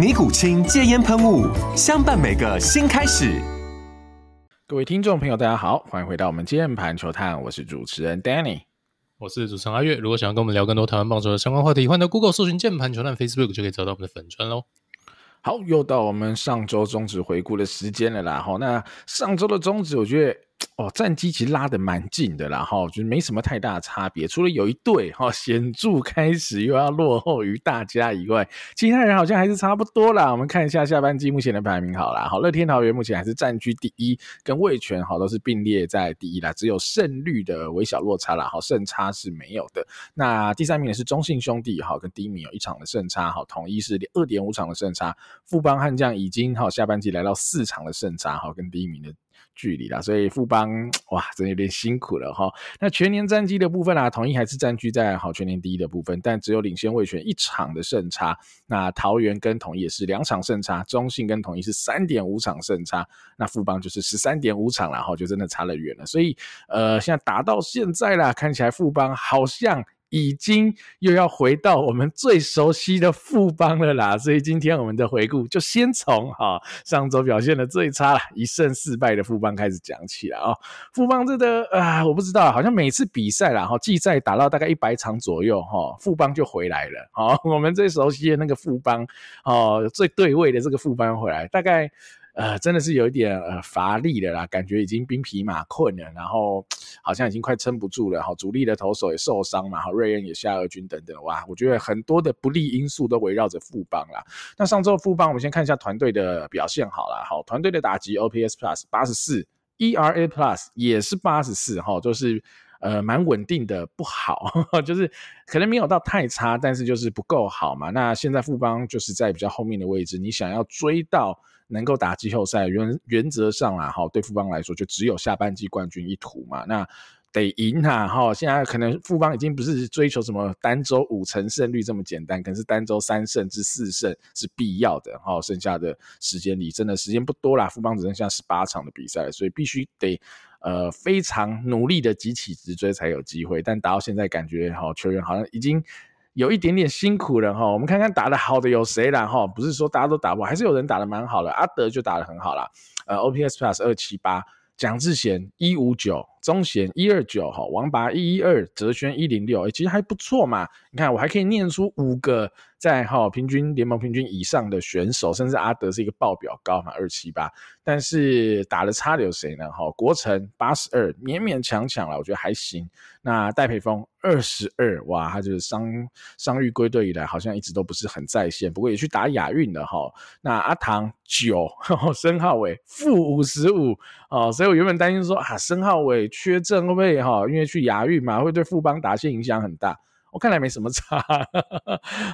尼古清戒烟喷雾，相伴每个新开始。各位听众朋友，大家好，欢迎回到我们键盘球探，我是主持人 Danny，我是主持人阿月。如果想要跟我们聊更多台湾棒球的相关话题，欢迎到 Google 搜寻键盘球探 Facebook 就可以找到我们的粉专喽。好，又到我们上周中止回顾的时间了啦。好，那上周的中止，我觉得。哦，战绩其实拉得蛮近的啦，哈，就是没什么太大的差别。除了有一队哈显著开始又要落后于大家以外，其他人好像还是差不多啦。我们看一下下半季目前的排名好了，好，乐天桃园目前还是占据第一，跟味全好都是并列在第一啦，只有胜率的微小落差啦，好，胜差是没有的。那第三名的是中信兄弟，哈，跟第一名有一场的胜差，好，统一是二点五场的胜差，富邦悍将已经哈下半季来到四场的胜差，好，跟第一名的。距离啦，所以富邦哇，真的有点辛苦了哈。那全年战绩的部分啊，统一还是占据在好全年第一的部分，但只有领先味全一场的胜差。那桃园跟统一也是两场胜差，中信跟统一是三点五场胜差，那富邦就是十三点五场了哈，就真的差了远了。所以呃，现在打到现在啦，看起来富邦好像。已经又要回到我们最熟悉的富邦了啦，所以今天我们的回顾就先从哈上周表现的最差了一胜四败的富邦开始讲起了啊。富邦这个啊，我不知道，好像每次比赛啦哈季赛打到大概一百场左右哈，富邦就回来了。好，我们最熟悉的那个富邦哦，最对位的这个富邦回来，大概。呃，真的是有一点呃乏力的啦，感觉已经兵疲马困了，然后好像已经快撑不住了哈。主力的投手也受伤嘛，哈，瑞恩也下二军等等，哇，我觉得很多的不利因素都围绕着富邦啦。那上周富邦，我们先看一下团队的表现好了，好，团队的打击 OPS Plus 八十四，ERA Plus 也是八十四，哈，就是呃蛮稳定的，不好，就是可能没有到太差，但是就是不够好嘛。那现在富邦就是在比较后面的位置，你想要追到。能够打季后赛，原原则上啦，哈，对富邦来说就只有下半季冠军一途嘛，那得赢哈，哈，现在可能富邦已经不是追求什么单周五成胜率这么简单，可是单周三胜至四胜是必要的，哈，剩下的时间里真的时间不多啦，富邦只剩下十八场的比赛，所以必须得呃非常努力的急起直追才有机会，但打到现在感觉哈，球员好像已经。有一点点辛苦了哈，我们看看打得好的有谁啦哈，不是说大家都打不好，还是有人打得蛮好的，阿德就打得很好啦，呃，OPS Plus 二七八，蒋志贤一五九。宗贤一二九哈，王拔一一二，哲轩一零六，其实还不错嘛。你看我还可以念出五个在哈平均联盟平均以上的选手，甚至阿德是一个爆表高嘛，二七八。但是打的差的有谁呢？哈，国成八十二，勉勉强强了，我觉得还行。那戴培峰二十二，哇，他就是伤伤愈归队以来，好像一直都不是很在线，不过也去打亚运了哈。那阿唐九，申浩伟负五十五哦，所以我原本担心说啊，申浩伟。缺阵位哈？因为去亚运嘛，会对富邦打线影响很大。我看来没什么差，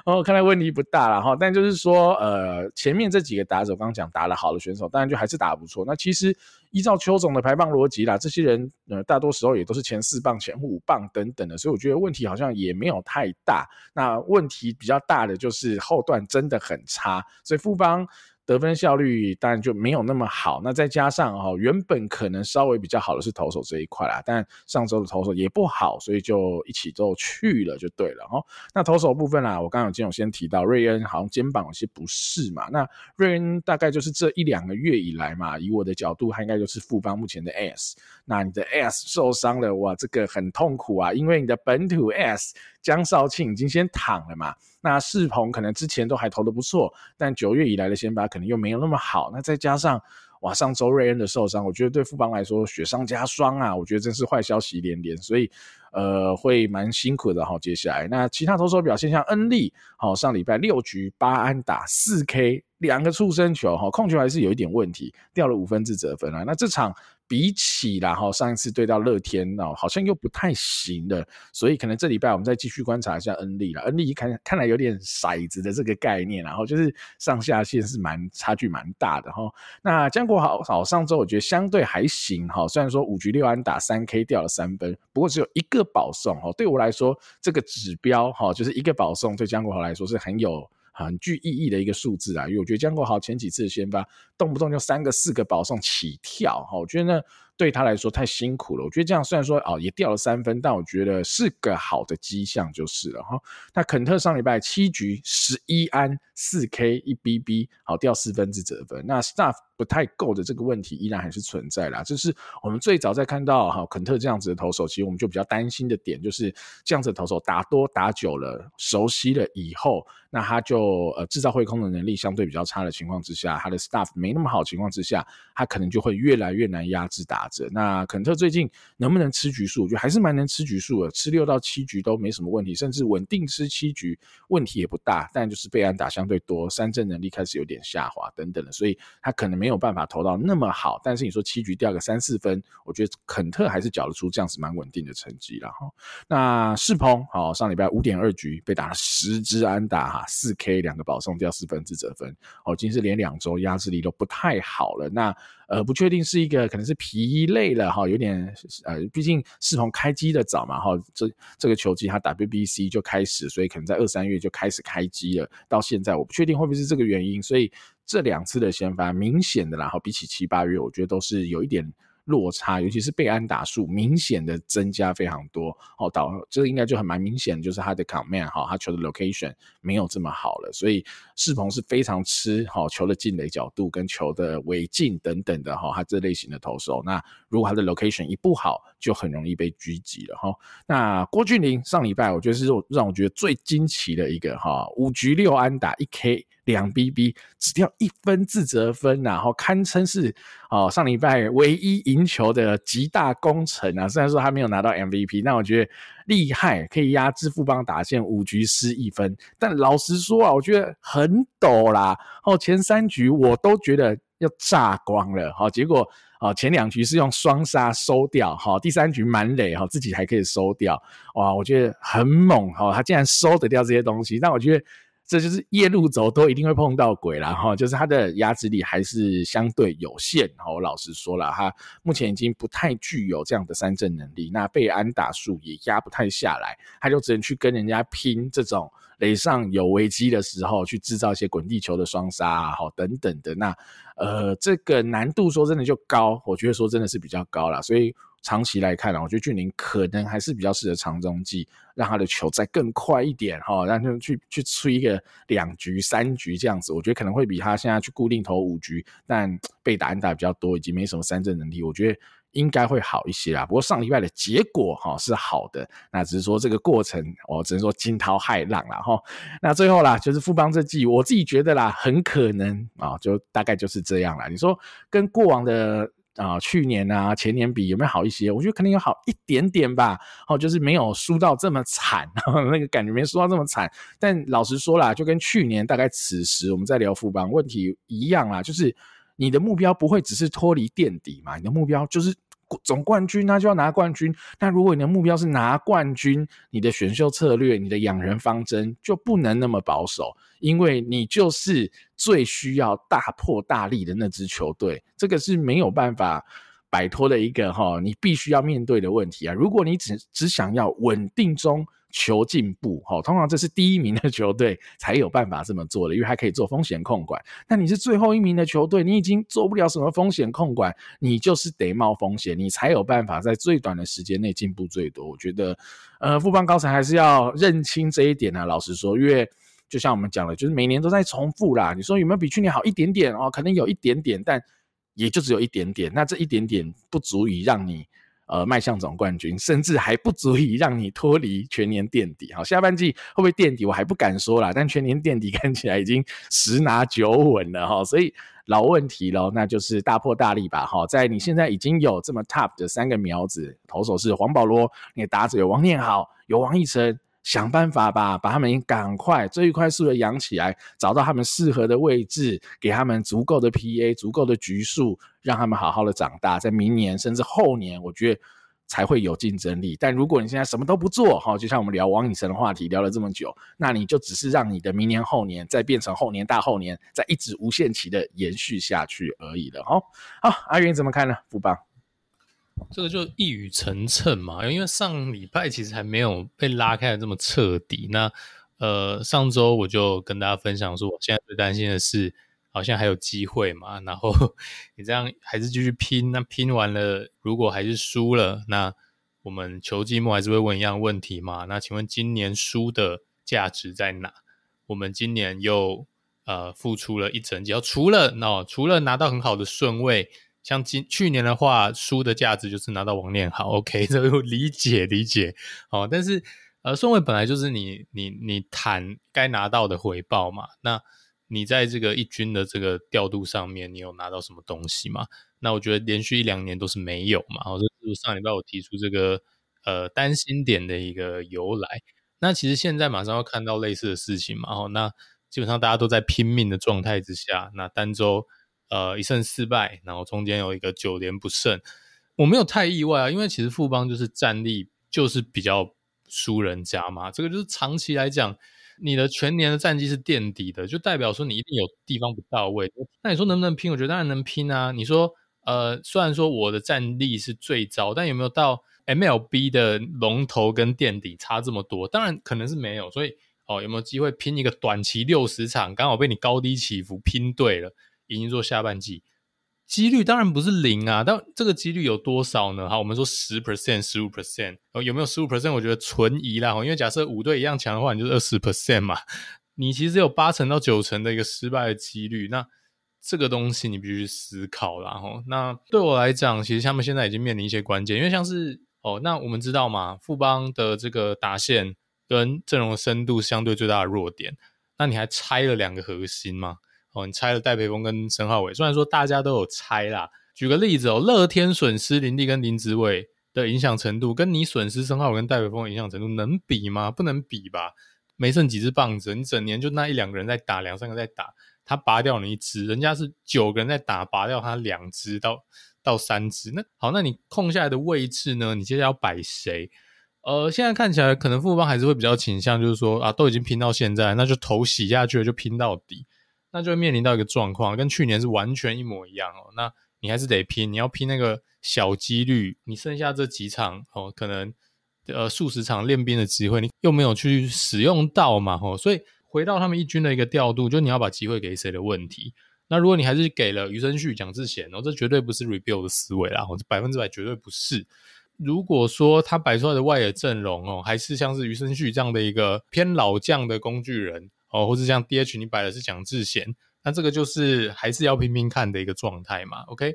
哦，看来问题不大了哈。但就是说，呃，前面这几个打者，刚刚讲打得好的选手，当然就还是打得不错。那其实依照邱总的排棒逻辑啦，这些人呃，大多时候也都是前四棒、前五棒等等的，所以我觉得问题好像也没有太大。那问题比较大的就是后段真的很差，所以富邦。得分效率当然就没有那么好，那再加上哈，原本可能稍微比较好的是投手这一块啦，但上周的投手也不好，所以就一起都去了就对了哈。那投手部分啦，我刚刚有先有先提到瑞恩好像肩膀有些不适嘛，那瑞恩大概就是这一两个月以来嘛，以我的角度，他应该就是富邦目前的 S。那你的 S 受伤了哇，这个很痛苦啊，因为你的本土 S 江少庆已经先躺了嘛。那世鹏可能之前都还投的不错，但九月以来的先发可能又没有那么好。那再加上哇，上周瑞恩的受伤，我觉得对富邦来说雪上加霜啊，我觉得真是坏消息连连，所以呃会蛮辛苦的哈。接下来那其他投手表现像恩利，好，上礼拜六局八安打四 K 两个触身球哈，控球还是有一点问题，掉了五分自责分啊。那这场。比起啦哈，上一次对到乐天哦，好像又不太行了，所以可能这礼拜我们再继续观察一下恩利了。恩利看看来有点骰子的这个概念，然后就是上下限是蛮差距蛮大的哈。那江国豪好，上周我觉得相对还行哈，虽然说五局六安打三 K 掉了三分，不过只有一个保送哦。对我来说，这个指标哈，就是一个保送，对江国豪来说是很有。很具意义的一个数字啊，因为我觉得江国豪前几次先发动不动就三个四个保送起跳哈，我觉得呢对他来说太辛苦了。我觉得这样虽然说哦也掉了三分，但我觉得是个好的迹象就是了哈。那肯特上礼拜七局十一安四 K 一 BB 好掉四分自责分，那 staff 不太够的这个问题依然还是存在啦。这是我们最早在看到哈肯特这样子的投手，其实我们就比较担心的点就是这样子的投手打多打久了熟悉了以后。那他就呃制造挥空的能力相对比较差的情况之下，他的 staff 没那么好情况之下，他可能就会越来越难压制打者。那肯特最近能不能吃局数？我觉得还是蛮能吃局数的，吃六到七局都没什么问题，甚至稳定吃七局问题也不大。但就是被安打相对多，三振能力开始有点下滑等等的，所以他可能没没有办法投到那么好。但是你说七局掉个三四分，我觉得肯特还是缴得出这样子蛮稳定的成绩了哈。那世鹏好，上礼拜五点二局被打了十支安打哈。四 K 两个保送掉四分自责分，哦，已经是连两周压制力都不太好了。那呃，不确定是一个可能是疲累了哈，有点呃，毕竟世鹏开机的早嘛哈，这这个球季他 WBC 就开始，所以可能在二三月就开始开机了。到现在我不确定会不会是这个原因，所以这两次的先发明显的，然后比起七八月，我觉得都是有一点。落差，尤其是被安打数明显的增加非常多，哦，导这个应该就很蛮明显，就是他的 command 哈，他球的 location 没有这么好了，所以世鹏是非常吃哈球的进垒角度跟球的尾劲等等的哈，他这类型的投手，那如果他的 location 一不好，就很容易被狙击了哈。那郭俊麟上礼拜我觉得是让我觉得最惊奇的一个哈，五局六安打一 K。两 BB 只掉一分自责分，然后堪称是哦上礼拜唯一赢球的极大功臣啊！虽然说他没有拿到 MVP，那我觉得厉害，可以压支付邦打线五局失一分。但老实说啊，我觉得很抖啦。哦，前三局我都觉得要炸光了，好，结果哦前两局是用双杀收掉，好，第三局满垒哈自己还可以收掉，哇，我觉得很猛哈，他竟然收得掉这些东西，但我觉得。这就是夜路走都一定会碰到鬼啦哈，就是他的压制力还是相对有限哈。我老实说了，他目前已经不太具有这样的三振能力，那被安打数也压不太下来，他就只能去跟人家拼这种垒上有危机的时候，去制造一些滚地球的双杀啊，好等等的。那呃，这个难度说真的就高，我觉得说真的是比较高啦，所以。长期来看呢，我觉得俊麟可能还是比较适合长中继，让他的球再更快一点哈，让他去去吹一个两局三局这样子，我觉得可能会比他现在去固定投五局，但被打安打比较多，以及没什么三振能力，我觉得应该会好一些啦。不过上礼拜的结果哈是好的，那只是说这个过程，我只能说惊涛骇浪啦哈。那最后啦，就是富邦这季，我自己觉得啦，很可能啊，就大概就是这样啦。你说跟过往的。啊，去年啊，前年比有没有好一些？我觉得可能有好一点点吧。哦，就是没有输到这么惨，那个感觉没输到这么惨。但老实说啦，就跟去年大概此时我们在聊富邦问题一样啦，就是你的目标不会只是脱离垫底嘛，你的目标就是。总冠军，那就要拿冠军。那如果你的目标是拿冠军，你的选秀策略、你的养人方针就不能那么保守，因为你就是最需要大破大立的那支球队。这个是没有办法摆脱的一个哈，你必须要面对的问题啊。如果你只只想要稳定中。求进步，哈，通常这是第一名的球队才有办法这么做的，因为还可以做风险控管。那你是最后一名的球队，你已经做不了什么风险控管，你就是得冒风险，你才有办法在最短的时间内进步最多。我觉得，呃，富邦高层还是要认清这一点啊。老实说，因为就像我们讲的，就是每年都在重复啦。你说有没有比去年好一点点哦？可能有一点点，但也就只有一点点。那这一点点不足以让你。呃迈向总冠军，甚至还不足以让你脱离全年垫底。好，下半季会不会垫底，我还不敢说啦，但全年垫底 看起来已经十拿九稳了哈。所以老问题喽，那就是大破大立吧。哈，在你现在已经有这么 top 的三个苗子，投手是黄保罗，你的打者有王念好，有王溢晨。想办法吧，把他们赶快最快速的养起来，找到他们适合的位置，给他们足够的 PA、足够的局数，让他们好好的长大，在明年甚至后年，我觉得才会有竞争力。但如果你现在什么都不做，哈，就像我们聊王以诚的话题聊了这么久，那你就只是让你的明年、后年再变成后年、大后年，再一直无限期的延续下去而已了。哈，好，阿元怎么看呢？富邦。这个就一语成谶嘛，因为上礼拜其实还没有被拉开的这么彻底。那呃，上周我就跟大家分享说，我现在最担心的是，好像还有机会嘛。然后 你这样还是继续拼，那拼完了，如果还是输了，那我们球季末还是会问一样问题嘛？那请问今年输的价值在哪？我们今年又呃付出了一整季，除了那、哦、除了拿到很好的顺位。像今去年的话，输的价值就是拿到王念好，OK，这个理解理解哦。但是呃，顺位本来就是你你你谈该拿到的回报嘛。那你在这个一军的这个调度上面，你有拿到什么东西吗？那我觉得连续一两年都是没有嘛。哦，这是上礼拜我提出这个呃担心点的一个由来。那其实现在马上要看到类似的事情嘛。哦，那基本上大家都在拼命的状态之下，那单周。呃，一胜四败，然后中间有一个九连不胜，我没有太意外啊，因为其实富邦就是战力就是比较输人家嘛，这个就是长期来讲，你的全年的战绩是垫底的，就代表说你一定有地方不到位。那你说能不能拼？我觉得当然能拼啊。你说，呃，虽然说我的战力是最糟，但有没有到 MLB 的龙头跟垫底差这么多？当然可能是没有。所以，哦，有没有机会拼一个短期六十场，刚好被你高低起伏拼对了？已经做下半季，几率当然不是零啊，但这个几率有多少呢？好，我们说十 percent、十五 percent，有没有十五 percent？我觉得存疑啦，因为假设五队一样强的话，你就是二十 percent 嘛，你其实有八成到九成的一个失败的几率，那这个东西你必须思考啦。齁。那对我来讲，其实他们现在已经面临一些关键，因为像是哦，那我们知道嘛，富邦的这个打线跟阵容深度相对最大的弱点，那你还拆了两个核心吗？哦，你拆了戴培峰跟申浩伟，虽然说大家都有拆啦。举个例子哦，乐天损失林立跟林子伟的影响程度，跟你损失申浩伟跟戴培峰的影响程度能比吗？不能比吧？没剩几只棒子，你整年就那一两个人在打，两三个在打，他拔掉你一只，人家是九个人在打，拔掉他两只到到三只。那好，那你空下来的位置呢？你接下来要摆谁？呃，现在看起来可能富邦还是会比较倾向，就是说啊，都已经拼到现在，那就头洗下去了，就拼到底。那就会面临到一个状况，跟去年是完全一模一样哦。那你还是得拼，你要拼那个小几率，你剩下这几场哦，可能呃数十场练兵的机会，你又没有去使用到嘛，哦，所以回到他们一军的一个调度，就你要把机会给谁的问题。那如果你还是给了余生旭、蒋智贤，哦，这绝对不是 rebuild 的思维啦，哦，这百分之百绝对不是。如果说他摆出来的外野阵容哦，还是像是余生旭这样的一个偏老将的工具人。哦，或者像 DH 你摆的是蒋智贤，那这个就是还是要拼拼看的一个状态嘛。OK，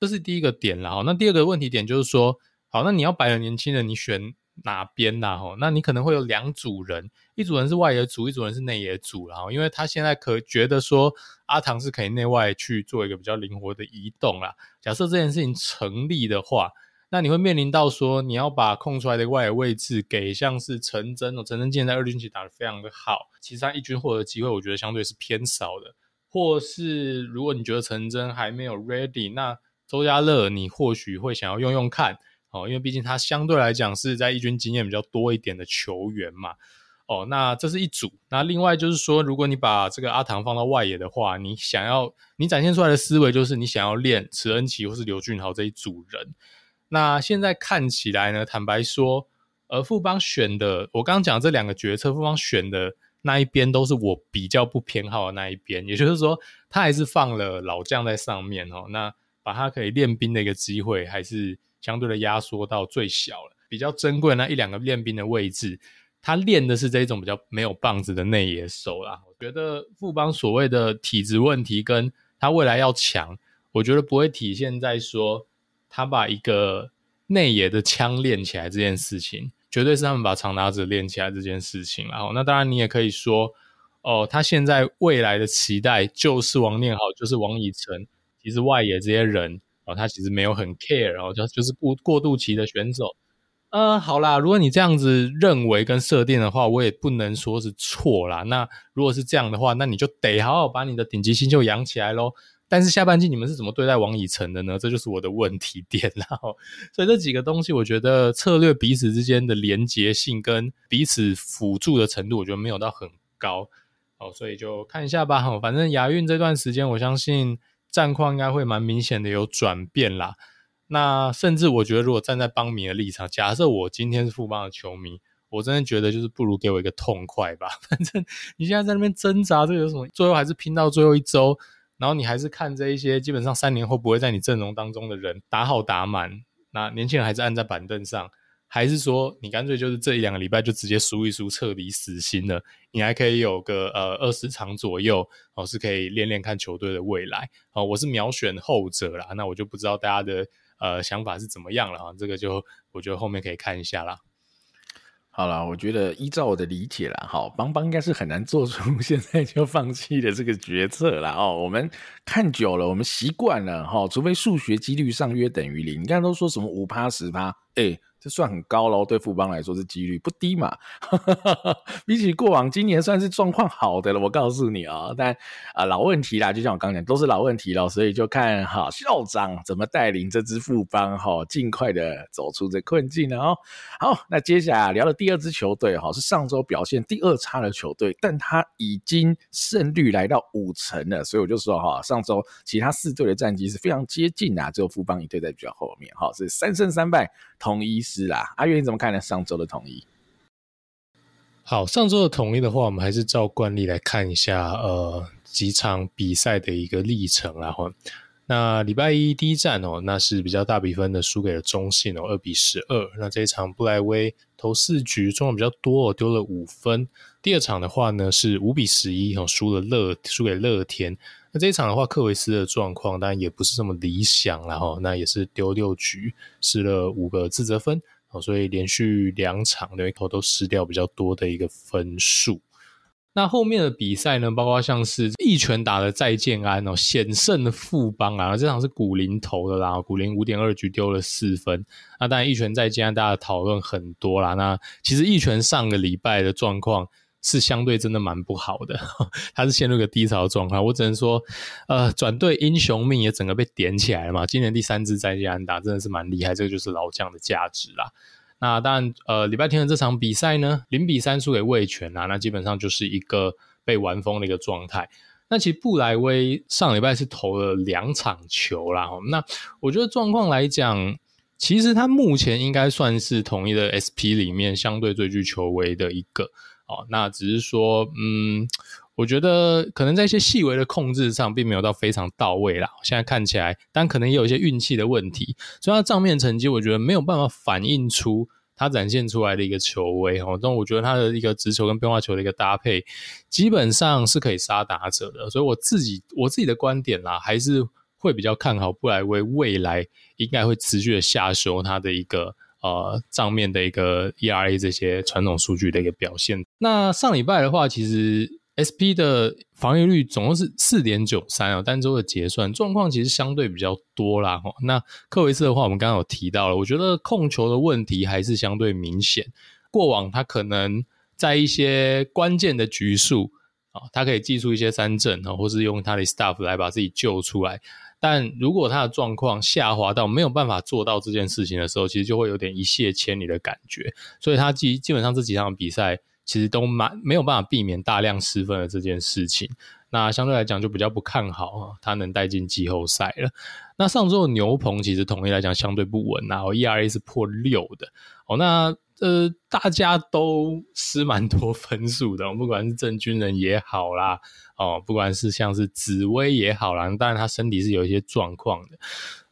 这是第一个点啦。那第二个问题点就是说，好，那你要摆的年轻人，你选哪边啦？哈，那你可能会有两组人，一组人是外野组，一组人是内野组，然后因为他现在可觉得说阿唐是可以内外去做一个比较灵活的移动啦。假设这件事情成立的话。那你会面临到说，你要把空出来的外野位置给像是陈真哦，陈真今年在二军其实打得非常的好，其实他一军获得机会，我觉得相对是偏少的。或是如果你觉得陈真还没有 ready，那周家乐你或许会想要用用看哦，因为毕竟他相对来讲是在一军经验比较多一点的球员嘛。哦，那这是一组。那另外就是说，如果你把这个阿唐放到外野的话，你想要你展现出来的思维就是你想要练池恩齐或是刘俊豪这一组人。那现在看起来呢，坦白说，呃，富邦选的，我刚刚讲这两个决策，富邦选的那一边都是我比较不偏好的那一边，也就是说，他还是放了老将在上面哦，那把他可以练兵的一个机会，还是相对的压缩到最小了。比较珍贵那一两个练兵的位置，他练的是这种比较没有棒子的内野手啦。我觉得富邦所谓的体质问题，跟他未来要强，我觉得不会体现在说。他把一个内野的枪练起来这件事情，绝对是他们把长打者练起来这件事情。然后，那当然你也可以说，哦，他现在未来的期待就是王念豪，就是王以诚，其实外野这些人，哦，他其实没有很 care，然后就就是过过渡期的选手。呃，好啦，如果你这样子认为跟设定的话，我也不能说是错啦。那如果是这样的话，那你就得好好把你的顶级新秀养起来喽。但是下半季你们是怎么对待王以诚的呢？这就是我的问题点。然后，所以这几个东西，我觉得策略彼此之间的连结性跟彼此辅助的程度，我觉得没有到很高。好，所以就看一下吧。哈，反正亚运这段时间，我相信战况应该会蛮明显的有转变啦。那甚至我觉得，如果站在邦迷的立场，假设我今天是富邦的球迷，我真的觉得就是不如给我一个痛快吧。反正你现在在那边挣扎，这有什么？最后还是拼到最后一周。然后你还是看这一些基本上三年后不会在你阵容当中的人打好打满，那年轻人还是按在板凳上，还是说你干脆就是这一两个礼拜就直接输一输，彻底死心了？你还可以有个呃二十场左右哦，是可以练练看球队的未来哦。我是秒选后者啦，那我就不知道大家的呃想法是怎么样了啊？这个就我觉得后面可以看一下啦。好了，我觉得依照我的理解啦，哈，邦邦应该是很难做出 现在就放弃的这个决策了哦。我们看久了，我们习惯了哈，除非数学几率上约等于零，你刚才都说什么五趴十趴，哎。这算很高喽，对富邦来说是几率不低嘛。比起过往，今年算是状况好的了。我告诉你啊、哦，但啊、老问题啦，就像我刚讲，都是老问题了，所以就看哈校长怎么带领这支富邦哈，尽快的走出这困境了哦。好，那接下来聊的第二支球队哈，是上周表现第二差的球队，但他已经胜率来到五成了，所以我就说哈，上周其他四队的战绩是非常接近啊，只有富邦一队在比较后面哈，是三胜三败，统一。是啦，阿月你怎么看呢？上周的统一，好，上周的统一的话，我们还是照惯例来看一下，呃，几场比赛的一个历程。然后，那礼拜一第一战哦，那是比较大比分的输给了中信哦，二比十二。那这一场布莱威投四局，状况比较多哦，丢了五分。第二场的话呢，是五比十一哦，输了乐，输给乐天。那这一场的话，克维斯的状况当然也不是这么理想，然后那也是丢六局，失了五个自责分，所以连续两场的头都失掉比较多的一个分数。那后面的比赛呢，包括像是一拳打的再见安哦，险胜的富邦啊，这场是古林投的啦，古林五点二局丢了四分。那当然一拳再见安，大家讨论很多啦。那其实一拳上个礼拜的状况。是相对真的蛮不好的，他是陷入个低潮状况。我只能说，呃，转队英雄命也整个被点起来了嘛。今年第三支再见安打真的是蛮厉害，这个就是老将的价值啦。那当然，呃，礼拜天的这场比赛呢，零比三输给味全啊，那基本上就是一个被玩疯的一个状态。那其实布莱威上礼拜是投了两场球啦，那我觉得状况来讲，其实他目前应该算是统一的 SP 里面相对最具球威的一个。哦，那只是说，嗯，我觉得可能在一些细微的控制上，并没有到非常到位啦。现在看起来，但可能也有一些运气的问题，所以他账面成绩，我觉得没有办法反映出他展现出来的一个球威哦。但我觉得他的一个直球跟变化球的一个搭配，基本上是可以杀打者的。所以我自己我自己的观点啦，还是会比较看好布莱威未来应该会持续的下修他的一个。呃，账面的一个 ERA 这些传统数据的一个表现。那上礼拜的话，其实 SP 的防御率总共是四点九三啊，单周的结算状况其实相对比较多啦。那克维斯的话，我们刚刚有提到了，我觉得控球的问题还是相对明显。过往他可能在一些关键的局数啊，他可以祭出一些三振啊，或是用他的 staff 来把自己救出来。但如果他的状况下滑到没有办法做到这件事情的时候，其实就会有点一泻千里的感觉。所以他基基本上这几场比赛其实都蛮没有办法避免大量失分的这件事情。那相对来讲就比较不看好他能带进季后赛了。那上周的牛棚其实统一来讲相对不稳啊，ERA 是破六的哦。那呃大家都失蛮多分数的，不管是郑军人也好啦。哦，不管是像是紫薇也好啦，当然他身体是有一些状况的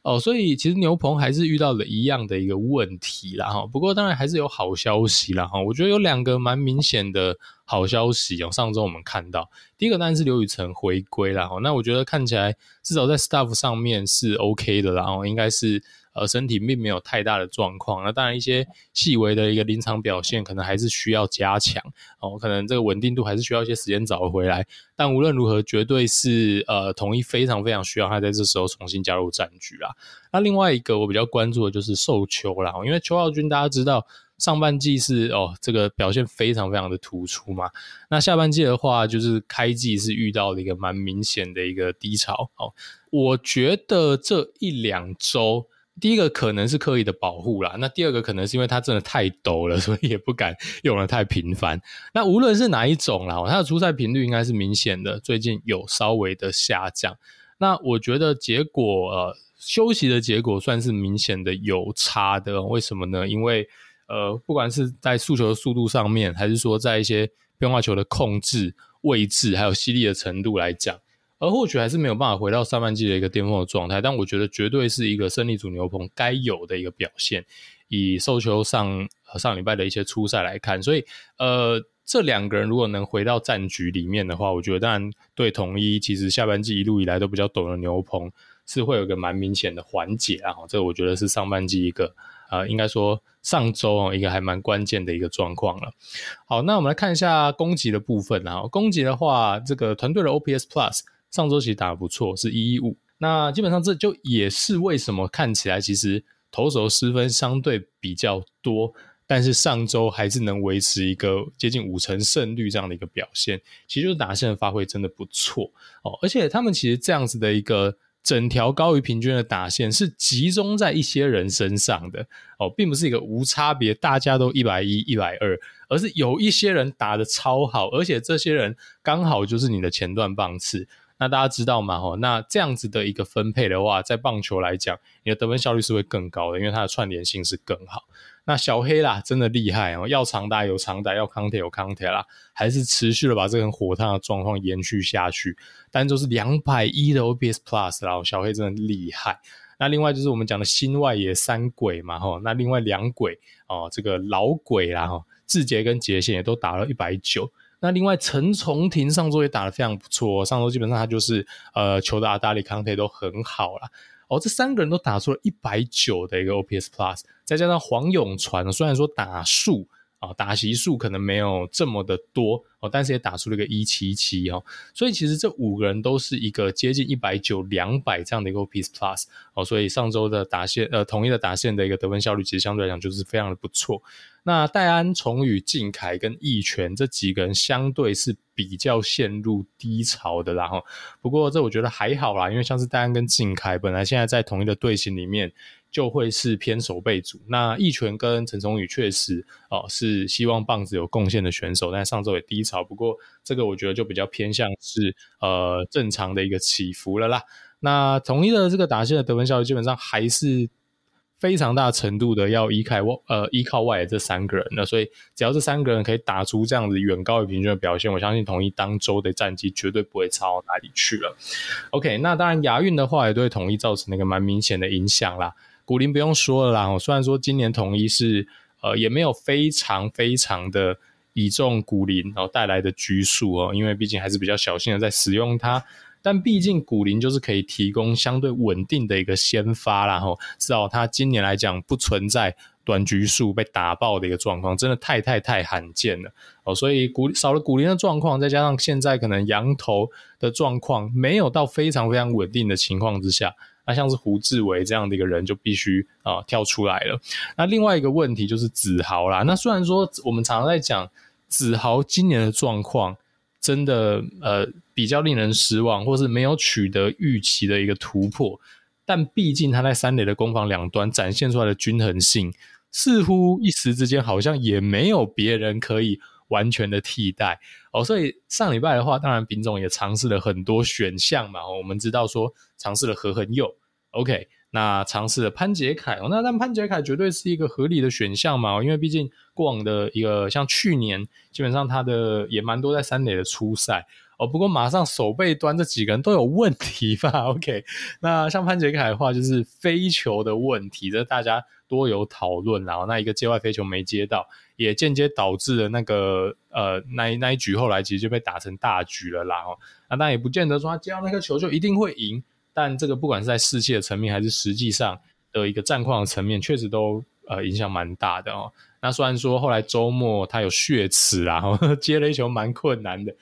哦，所以其实牛棚还是遇到了一样的一个问题啦哈。不过当然还是有好消息啦哈，我觉得有两个蛮明显的好消息哦。上周我们看到第一个当然是刘宇辰回归了哈，那我觉得看起来至少在 staff 上面是 OK 的啦，然后应该是呃身体并没有太大的状况。那当然一些细微的一个临场表现可能还是需要加强哦，可能这个稳定度还是需要一些时间找回来。但无论如何，绝对是呃统一非常非常需要他在这时候重新加入战局啦。那另外一个我比较关注的就是受秋啦，因为秋奥军大家知道。上半季是哦，这个表现非常非常的突出嘛。那下半季的话，就是开季是遇到了一个蛮明显的一个低潮。哦，我觉得这一两周，第一个可能是刻意的保护啦，那第二个可能是因为它真的太陡了，所以也不敢用的太频繁。那无论是哪一种啦，它的出赛频率应该是明显的，最近有稍微的下降。那我觉得结果呃，休息的结果算是明显的有差的。为什么呢？因为呃，不管是在速球的速度上面，还是说在一些变化球的控制位置，还有犀利的程度来讲，而或许还是没有办法回到上半季的一个巅峰的状态。但我觉得绝对是一个胜利组牛棚该有的一个表现。以受球上上礼拜的一些初赛来看，所以呃，这两个人如果能回到战局里面的话，我觉得当然对统一其实下半季一路以来都比较陡的牛棚是会有个蛮明显的缓解啊。这个我觉得是上半季一个。呃，应该说上周哦，一个还蛮关键的一个状况了。好，那我们来看一下攻击的部分啊。攻击的话，这个团队的 OPS Plus 上周其实打得不错，是一一五。那基本上这就也是为什么看起来其实投手失分相对比较多，但是上周还是能维持一个接近五成胜率这样的一个表现，其实就是打线发挥真的不错哦。而且他们其实这样子的一个。整条高于平均的打线是集中在一些人身上的哦，并不是一个无差别，大家都一百一、一百二，而是有一些人打得超好，而且这些人刚好就是你的前段棒次。那大家知道吗？哦，那这样子的一个分配的话，在棒球来讲，你的得分效率是会更高的，因为它的串联性是更好。那小黑啦，真的厉害哦！要长打有长打，要康铁有康铁啦，还是持续的把这个火烫的状况延续下去。但就是两百一的 OPS Plus 啦，小黑真的厉害。那另外就是我们讲的新外野三鬼嘛，吼，那另外两鬼哦，这个老鬼啦，哈，志杰跟杰线也都打了一百九。那另外陈崇廷上周也打得非常不错，上周基本上他就是呃，球的阿达里康泰都很好啦。哦，这三个人都打出了一百九的一个 OPS Plus，再加上黄永传，虽然说打数啊打席数可能没有这么的多哦，但是也打出了一个一七七哦，所以其实这五个人都是一个接近一百九、两百这样的一个 OPS Plus 哦，所以上周的打线呃统一的打线的一个得分效率，其实相对来讲就是非常的不错。那戴安、崇宇、靖凯跟义全这几个人相对是比较陷入低潮的啦齁。不过这我觉得还好啦，因为像是戴安跟靖凯本来现在在统一的队形里面就会是偏守备组。那义全跟陈崇宇确实哦是希望棒子有贡献的选手，但上周也低潮。不过这个我觉得就比较偏向是呃正常的一个起伏了啦。那统一的这个打线的得分效率基本上还是。非常大程度的要依靠外呃依靠外野这三个人，那所以只要这三个人可以打出这样子远高于平均的表现，我相信统一当周的战绩绝对不会差到哪里去了。OK，那当然亚运的话也对统一造成了一个蛮明显的影响啦。古林不用说了啦，我虽然说今年统一是呃也没有非常非常的倚重古林然后带来的局数哦，因为毕竟还是比较小心的在使用它。但毕竟古林就是可以提供相对稳定的一个先发啦，吼，至少他今年来讲不存在短局数被打爆的一个状况，真的太太太罕见了哦。所以古少了古林的状况，再加上现在可能羊头的状况没有到非常非常稳定的情况之下，那像是胡志伟这样的一个人就必须啊、跳出来了。那另外一个问题就是子豪啦。那虽然说我们常常在讲子豪今年的状况。真的呃比较令人失望，或是没有取得预期的一个突破，但毕竟他在三垒的攻防两端展现出来的均衡性，似乎一时之间好像也没有别人可以完全的替代哦。所以上礼拜的话，当然丙总也尝试了很多选项嘛。我们知道说尝试了何恒佑，OK。那尝试了潘杰凯，那但潘杰凯绝对是一个合理的选项嘛，因为毕竟过往的一个像去年，基本上他的也蛮多在三垒的出赛哦。不过马上守备端这几个人都有问题吧？OK，那像潘杰凯的话，就是飞球的问题，这大家多有讨论。然后那一个界外飞球没接到，也间接导致了那个呃那一那一局后来其实就被打成大局了啦。哦，那但也不见得说他接到那个球就一定会赢。但这个不管是在世界的层面，还是实际上的一个战况的层面，确实都呃影响蛮大的哦。那虽然说后来周末他有血池啦，然后 接了一球蛮困难的。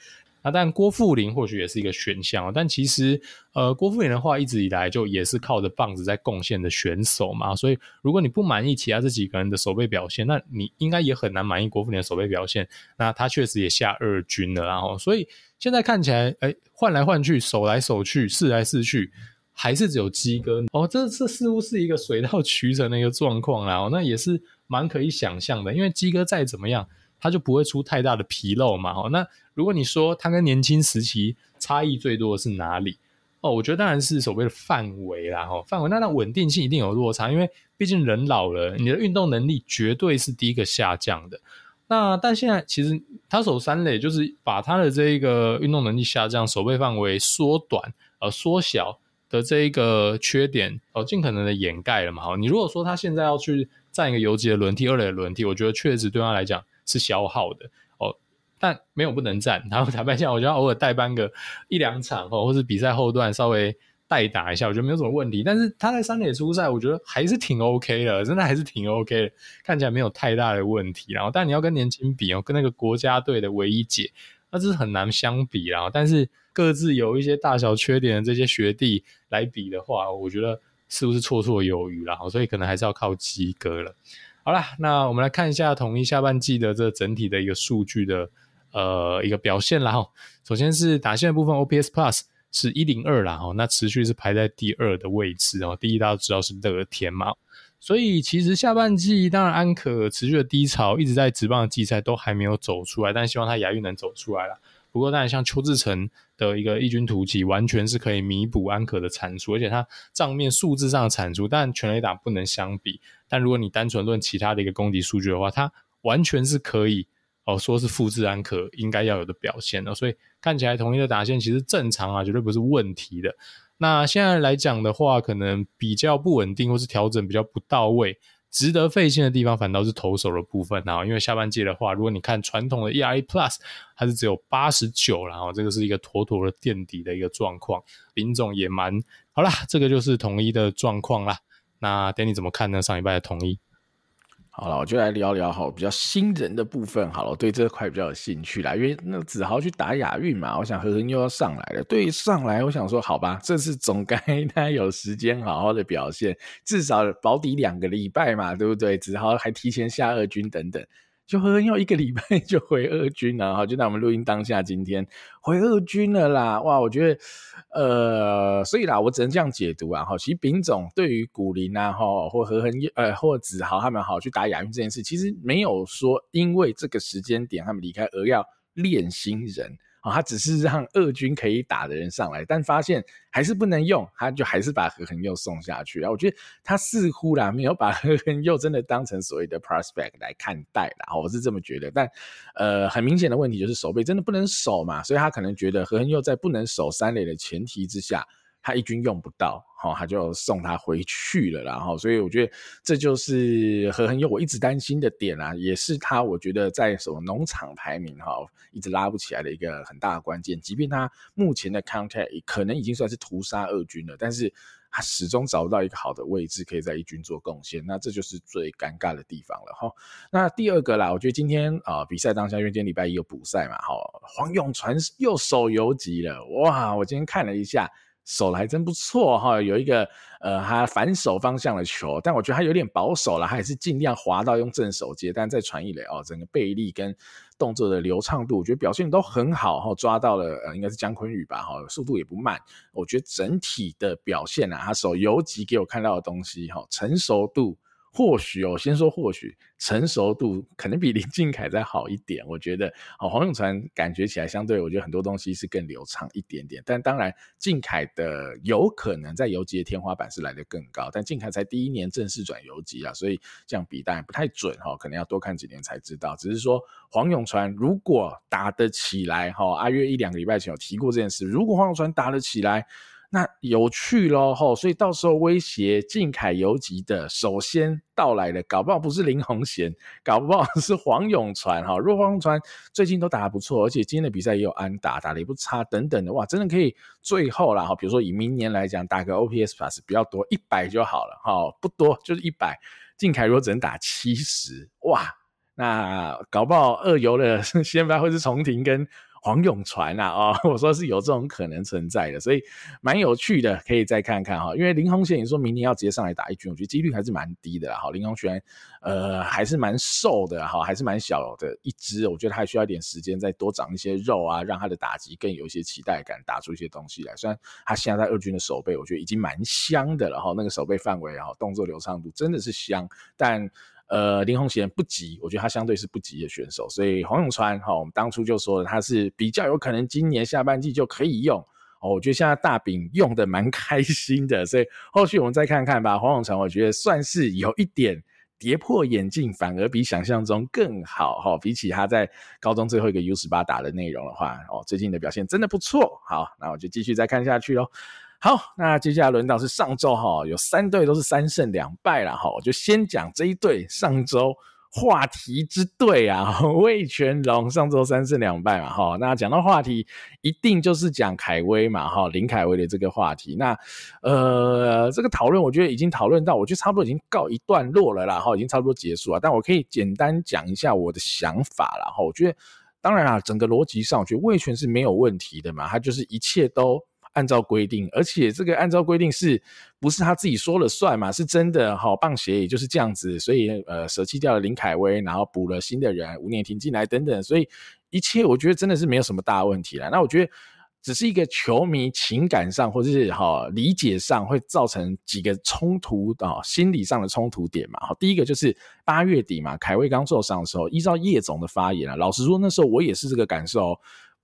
那但郭富林或许也是一个选项，但其实呃郭富林的话一直以来就也是靠着棒子在贡献的选手嘛，所以如果你不满意其他这几个人的守备表现，那你应该也很难满意郭富林的守备表现。那他确实也下二军了，然后所以现在看起来，哎，换来换去，守来守去，试来试去，还是只有鸡哥哦，这这似乎是一个水到渠成的一个状况啦，那也是蛮可以想象的，因为鸡哥再怎么样。他就不会出太大的纰漏嘛，哈。那如果你说他跟年轻时期差异最多的是哪里？哦，我觉得当然是所谓的范围啦，哈，范围。那那稳定性一定有落差，因为毕竟人老了，你的运动能力绝对是第一个下降的。那但现在其实他守三垒，就是把他的这一个运动能力下降、守备范围缩短、呃缩小的这一个缺点，哦，尽可能的掩盖了嘛。哈，你如果说他现在要去站一个游击的轮替、二垒的轮替，我觉得确实对他来讲。是消耗的哦，但没有不能战。然后坦白讲，我觉得偶尔代班个一两场哦，或是比赛后段稍微代打一下，我觉得没有什么问题。但是他在三垒出赛，我觉得还是挺 OK 的，真的还是挺 OK 的，看起来没有太大的问题。然后，但你要跟年轻比哦，跟那个国家队的唯一解，那这是很难相比。然后，但是各自有一些大小缺点的这些学弟来比的话，我觉得是不是绰绰有余了？所以可能还是要靠基哥了。好啦，那我们来看一下统一下半季的这整体的一个数据的呃一个表现啦。首先是打线的部分，OPS Plus 是一零二啦，哈，那持续是排在第二的位置哦。第一大家知道是乐天嘛，所以其实下半季当然安可持续的低潮，一直在直棒的季赛都还没有走出来，但希望他亚运能走出来啦。不过当然像邱志成的一个异军突起，完全是可以弥补安可的产出，而且他账面数字上的产出，但全垒打不能相比。但如果你单纯论其他的一个攻击数据的话，它完全是可以哦，说是复制安可应该要有的表现的，所以看起来统一的打线其实正常啊，绝对不是问题的。那现在来讲的话，可能比较不稳定或是调整比较不到位，值得费心的地方反倒是投手的部分啊，因为下半季的话，如果你看传统的 ERA Plus，它是只有八十九，然后这个是一个妥妥的垫底的一个状况，林总也蛮好啦，这个就是统一的状况啦。那 Danny 怎么看呢？上礼拜的统一，好了，我就来聊聊哈比较新人的部分。好了，我对这块比较有兴趣啦，因为那子豪去打亚运嘛，我想何恒又要上来了。对，上来我想说，好吧，这次总该他有时间好好的表现，至少保底两个礼拜嘛，对不对？子豪还提前下二军等等。就何恩佑一个礼拜 就回二军了哈，就在我们录音当下，今天回二军了啦！哇，我觉得，呃，所以啦，我只能这样解读啊哈。其实丙总对于古林啊哈，或和恩呃或子豪他们好去打亚运这件事，其实没有说因为这个时间点他们离开而要练新人。啊，他只是让二军可以打的人上来，但发现还是不能用，他就还是把何恒佑送下去啊。我觉得他似乎啦没有把何恒佑真的当成所谓的 prospect 来看待啦，我是这么觉得。但呃，很明显的问题就是守备真的不能守嘛，所以他可能觉得何恒佑在不能守三垒的前提之下。他一军用不到，好，他就送他回去了，然后，所以我觉得这就是何恒佑我一直担心的点啊，也是他我觉得在什么农场排名哈一直拉不起来的一个很大的关键。即便他目前的 contact 可能已经算是屠杀二军了，但是他始终找不到一个好的位置可以在一军做贡献，那这就是最尴尬的地方了哈。那第二个啦，我觉得今天啊、比赛当下，因为今天礼拜一有补赛嘛，哈，黄永传又手游级了，哇，我今天看了一下。守的还真不错哈，有一个呃，他反手方向的球，但我觉得他有点保守了，他也是尽量滑到用正手接，但再传一垒哦，整个背力跟动作的流畅度，我觉得表现都很好哈，抓到了呃，应该是姜昆宇吧哈，速度也不慢，我觉得整体的表现啊，他手游击给我看到的东西哈，成熟度。或许哦，先说或许成熟度可能比 林靖凯再好一点，我觉得哦，黄永传感觉起来相对，我觉得很多东西是更流畅一点点。但当然，靖凯的有可能在游击的天花板是来得更高，但靖凯才第一年正式转游击啊，所以这样比当然不太准哈，可能要多看几年才知道。只是说黄永传如果打得起来哈，阿月一两个礼拜前有提过这件事，如果黄永传打得起来。那有趣咯吼，所以到时候威胁靖凯游击的首先到来的，搞不好不是林弘贤，搞不好 是黄永传哈。如果黄永传最近都打得不错，而且今天的比赛也有安打，打得也不差等等的，哇，真的可以最后啦哈，比如说以明年来讲，打个 OPS Plus 比较多一百就好了哈，不多就是一百。靖凯如果只能打七十，哇，那搞不好二游的 先发会是重庭跟。黄永传啊，哦，我说是有这种可能存在的，所以蛮有趣的，可以再看看哈。因为林弘贤，你说明年要直接上来打一军，我觉得几率还是蛮低的啦。好，林弘贤呃还是蛮瘦的哈，还是蛮小的一只，我觉得他还需要一点时间再多长一些肉啊，让他的打击更有一些期待感，打出一些东西来。虽然他现在在二军的手背，我觉得已经蛮香的了哈，那个手背范围哈，动作流畅度真的是香，但。呃，林弘贤不急，我觉得他相对是不急的选手，所以黄永川哈，我们当初就说了他是比较有可能今年下半季就可以用哦。我觉得现在大饼用的蛮 开心的，所以后续我们再看看吧。黄永川我觉得算是有一点跌破眼镜，反而比想象中更好哈。比起他在高中最后一个 U 十八打的内容的话，哦，最近的表现真的不错。好，那我就继续再看下去喽。好，那接下来轮到是上周哈，有三队都是三胜两败了哈，我就先讲这一队上周话题之队啊，味全龙上周三胜两败嘛哈，那讲到话题，一定就是讲凯威嘛哈，林凯威的这个话题，那呃这个讨论我觉得已经讨论到，我觉得差不多已经告一段落了啦哈，已经差不多结束了，但我可以简单讲一下我的想法啦哈，我觉得当然啦，整个逻辑上我觉得味全是没有问题的嘛，他就是一切都。按照规定，而且这个按照规定是不是他自己说了算嘛？是真的，好棒协也就是这样子，所以呃舍弃掉了林凯威，然后补了新的人吴念庭进来等等，所以一切我觉得真的是没有什么大问题了。那我觉得只是一个球迷情感上或者是哈理解上会造成几个冲突啊，心理上的冲突点嘛。好，第一个就是八月底嘛，凯威刚受伤的时候，依照叶总的发言啊，老实说那时候我也是这个感受。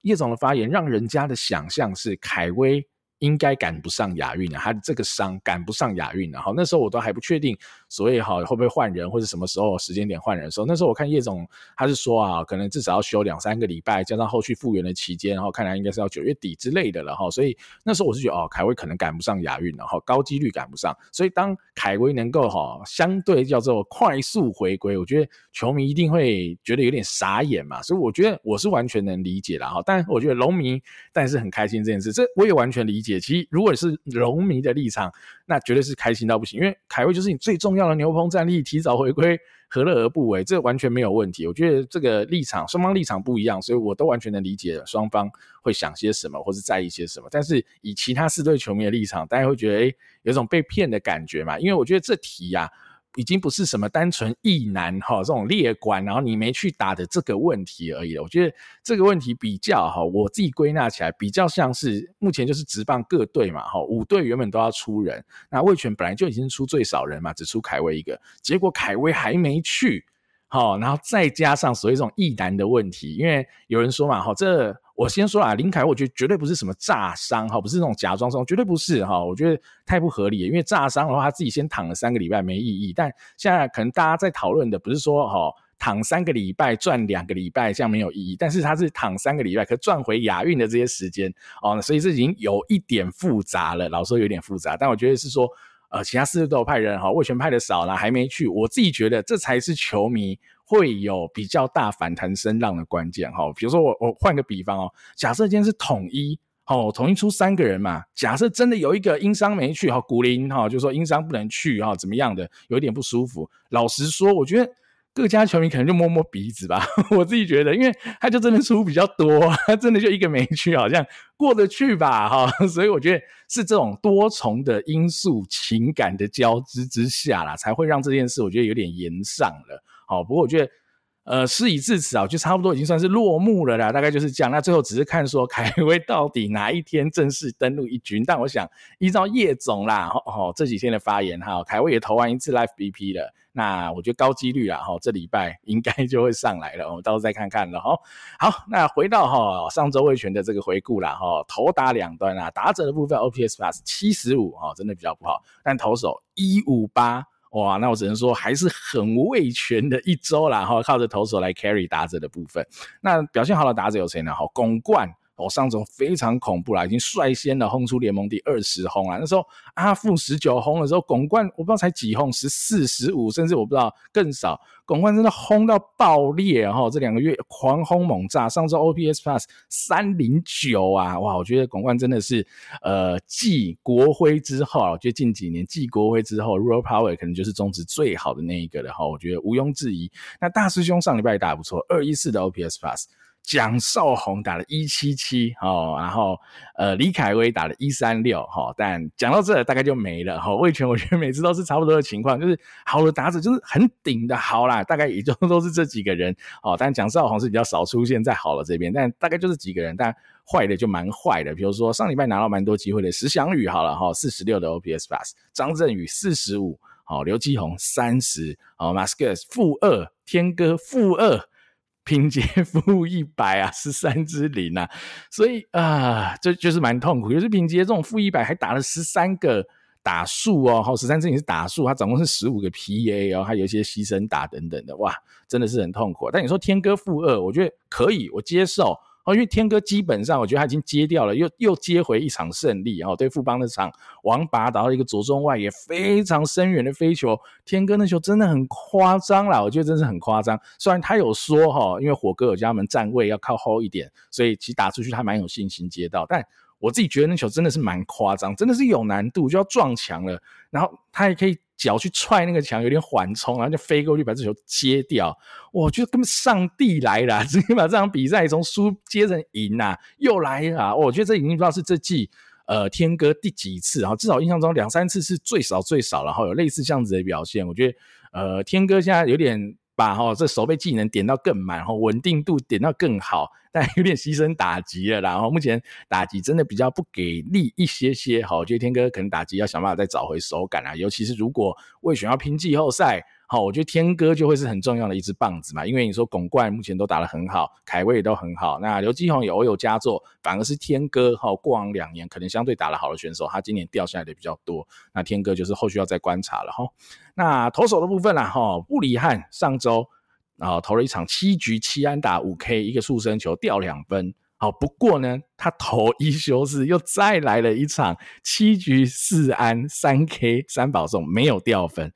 叶总的发言让人家的想象是凯威。应该赶不上亚运了，他的这个伤赶不上亚运了。好，那时候我都还不确定，所以哈会不会换人或者什么时候时间点换人的时候，那时候我看叶总他是说啊，可能至少要休两三个礼拜，加上后续复原的期间，然后看来应该是要九月底之类的了哈。所以那时候我是觉得哦，凯威可能赶不上亚运了哈，高几率赶不上。所以当凯威能够哈相对叫做快速回归，我觉得球迷一定会觉得有点傻眼嘛。所以我觉得我是完全能理解了哈。但我觉得龙迷但是很开心这件事，这我也完全理解。其实如果是龙迷的立场，那绝对是开心到不行，因为凯威就是你最重要的牛棚战力，提早回归，何乐而不为？这完全没有问题。我觉得这个立场，双方立场不一样，所以我都完全能理解双方会想些什么，或是在意些什么。但是以其他四队球迷的立场，大家会觉得，诶，有种被骗的感觉嘛？因为我觉得这题呀、已经不是什么单纯役男哈这种列管，然后你没去打的这个问题而已了。我觉得这个问题比较哈，我自己归纳起来比较像是目前就是职棒各队嘛哈，五队原本都要出人，那味全本来就已经出最少人嘛，只出凯威一个，结果凯威还没去，好，然后再加上所谓这种役男的问题，因为有人说嘛哈这。我先说啊，林凯，我觉得绝对不是什么炸伤哈，不是那种假装伤，绝对不是哈，我觉得太不合理。因为炸伤的话，他自己先躺了三个礼拜没意义。但现在可能大家在讨论的不是说哈，躺三个礼拜赚两个礼拜这样没有意义，但是他是躺三个礼拜可赚回亚运的这些时间哦，所以这已经有一点复杂了，老说有点复杂。但我觉得是说，呃，其他四队都有派人哈，味全派的少了，还没去，我自己觉得这才是球迷。会有比较大反弹声浪的关键哈，比如说我我换个比方哦，假设今天是统一哦，统一出三个人嘛，假设真的有一个因伤没去哈，古林哈就说因伤不能去哈，怎么样的有一点不舒服。老实说，我觉得各家球迷可能就摸摸鼻子吧，我自己觉得，因为他就真的出比较多，他真的就一个没去，好像过得去吧哈，所以我觉得是这种多重的因素情感的交织之下啦，才会让这件事我觉得有点延上了。好，不过我觉得，呃，事已至此啊，就差不多已经算是落幕了啦。大概就是这样。那最后只是看说凯威到底哪一天正式登陆一军。但我想依照叶总啦，哦，哦这几天的发言哈，凯威也投完一次 Live BP 了。那我觉得高几率啦，哈、哦，这礼拜应该就会上来了。我们到时候再看看了哈。好，那回到哈、哦、上周味全的这个回顾啦，哈、哦，投打两端啊，打者的部分 OPS Plus 七十五哈，真的比较不好，但投手一五八。哇，那我只能说还是很味全的一周啦，哈，靠着投手来 carry 打者的部分。那表现好的打者有谁呢？哈，巩冠哦，上周非常恐怖啦，已经率先的轰出联盟第二十轰了。那时候阿富十九轰的时候，巩冠我不知道才几轰，十四、十五，甚至我不知道更少。巩冠真的轰到爆裂，然后这两个月狂轰猛炸。上周 OPS Plus 三零九啊，哇，我觉得巩冠真的是呃继国辉之后啊，我觉得近几年继国辉之后，Raw Power 可能就是中值最好的那一个了哈，我觉得毋庸置疑。那大师兄上礼拜也打得不错，二一四的 OPS Plus。蒋少宏打了一七七哦，然后呃李凯威打了一三六哈，但讲到这大概就没了哈。魏全 我觉得每次都是差不多的情况，就是好的打者就是很顶的好啦，大概也就都是这几个人哦。但蒋少宏是比较少出现在好的这边，但大概就是几个人，但坏的就蛮坏的。比如说上礼拜拿到蛮多机会的石翔宇好了哈，四十六的 OPS Plus，张振宇四十五，好刘基宏三十，哦马斯克负二，天哥负二。平接 负一百啊，十三之零啊，所以啊，这就是蛮痛苦。就是拼接这种负一百，还打了十三个打数哦，好，十三支零是打数，它总共是十五个 PA 哦，还有一些牺牲打等等的，哇，真的是很痛苦。但你说天哥负二，我觉得可以，我接受。哦，因为天哥基本上，我觉得他已经接掉了，又又接回一场胜利哦。对富邦那场王拔打到一个左中外也非常深远的飞球，天哥那球真的很夸张啦，我觉得真是很夸张。虽然他有说哈，因为火哥有家门站位要靠后一点，所以其实打出去他蛮有信心接到，但。我自己觉得那球真的是蛮夸张，真的是有难度，就要撞墙了。然后他也可以脚去踹那个墙，有点缓冲，然后就飞过去把这球接掉。我觉得根本上帝来了，直接把这场比赛从输接成赢啊，又来了。我觉得这已经不知道是这季呃天哥第几次，啊至少印象中两三次是最少最少，然后有类似这样子的表现。我觉得呃天哥现在有点。把哈这守备技能点到更满，然后稳定度点到更好，但有点牺牲打击了。然后目前打击真的比较不给力一些些，好，我觉得天哥可能打击要想办法再找回手感啊，尤其是如果魏选要拼季后赛。好，我觉得天哥就会是很重要的一支棒子嘛，因为你说巩冠目前都打得很好，凯威也都很好，那刘基宏也偶有佳作，反而是天哥哈，过往两年可能相对打得好的选手，他今年掉下来的比较多，那天哥就是后续要再观察了哈。那投手的部分啦哈，布里汉上周啊投了一场七局七安打五 K 一个速生球掉两分，好，不过呢他投一休四又再来了一场七局四安三 K 三保送没有掉分。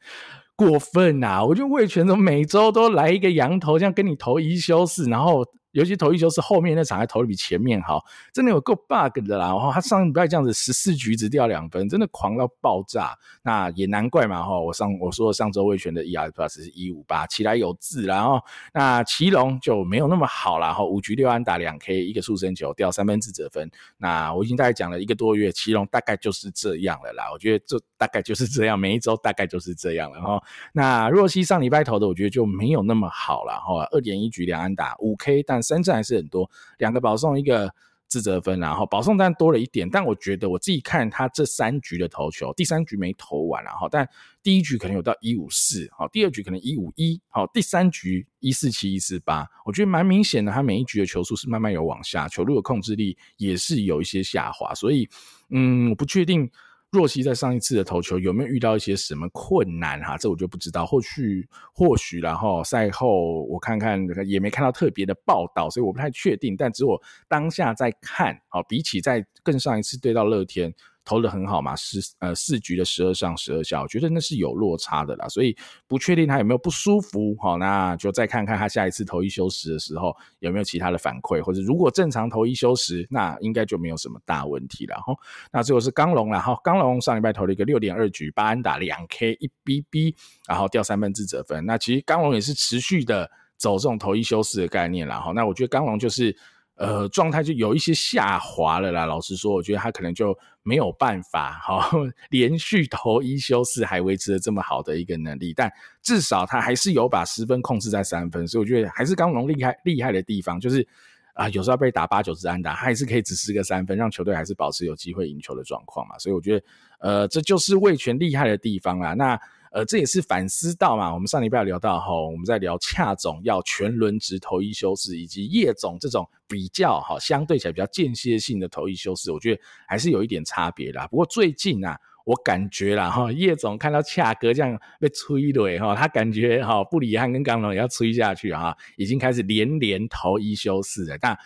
过分呐、啊！我觉得魏全怎么每周都来一个羊头，这样跟你投一休四，然后。尤其投一球是后面那场还投的比前面好，真的有够 bug 的啦。然后他上礼拜这样子十四局只掉两分，真的狂到爆炸。那也难怪嘛哈。我上我说上周味全的 E.R. plus 是一五八，起来有字，然后那奇隆就没有那么好啦。哈。五局六安打两 K 一个速生球掉三分自责分。那我已经大概讲了一个多月，奇隆大概就是这样了啦。我觉得这大概就是这样，每一周大概就是这样了哈。那若曦上礼拜投的，我觉得就没有那么好了哈。二点一局两安打五 K，但三振还是很多，两个保送一个自责分，然后保送当然多了一点，但我觉得我自己看他这三局的投球，第三局没投完，然后但第一局可能有到一五四，好，第二局可能一五一，好，第三局一四七一四八，我觉得蛮明显的，他每一局的球速是慢慢有往下，球路的控制力也是有一些下滑，所以嗯，我不确定。若曦在上一次的投球有没有遇到一些什么困难哈？这我就不知道。后续或许然后赛后我看看也没看到特别的报道，所以我不太确定。但只我当下在看，好，比起在更上一次对到乐天。投得很好嘛，四呃四局的十二上十二下，我觉得那是有落差的啦，所以不确定他有没有不舒服，好，那就再看看他下一次投一休十的时候有没有其他的反馈，或者如果正常投一休十，那应该就没有什么大问题了哈。那最后是刚龙了哈，刚龙上礼拜投了一个六点二局八安打两 K 一 BB，然后掉三分自责分，那其实刚龙也是持续的走这种投一休四的概念啦哈，那我觉得刚龙就是。呃，状态就有一些下滑了啦。老实说，我觉得他可能就没有办法哈，连续投一休四还维持了这么好的一个能力。但至少他还是有把失分控制在三分，所以我觉得还是刚龙厉害厉害的地方，就是啊、有时候被打八九十安打，他还是可以只是个三分，让球队还是保持有机会赢球的状况嘛。所以我觉得，呃，这就是魏权厉害的地方啊。那。呃，这也是反思到嘛，我们上礼拜聊到哈，我们在聊恰总要全轮值投一休四，以及叶总这种比较哈，相对起来比较间歇性的投一休四，我觉得还是有一点差别啦。不过最近啊，我感觉啦哈，叶总看到恰哥这样被催了哈，他感觉哈，布里汉跟刚龙也要催下去哈，已经开始连连投一休四了，但。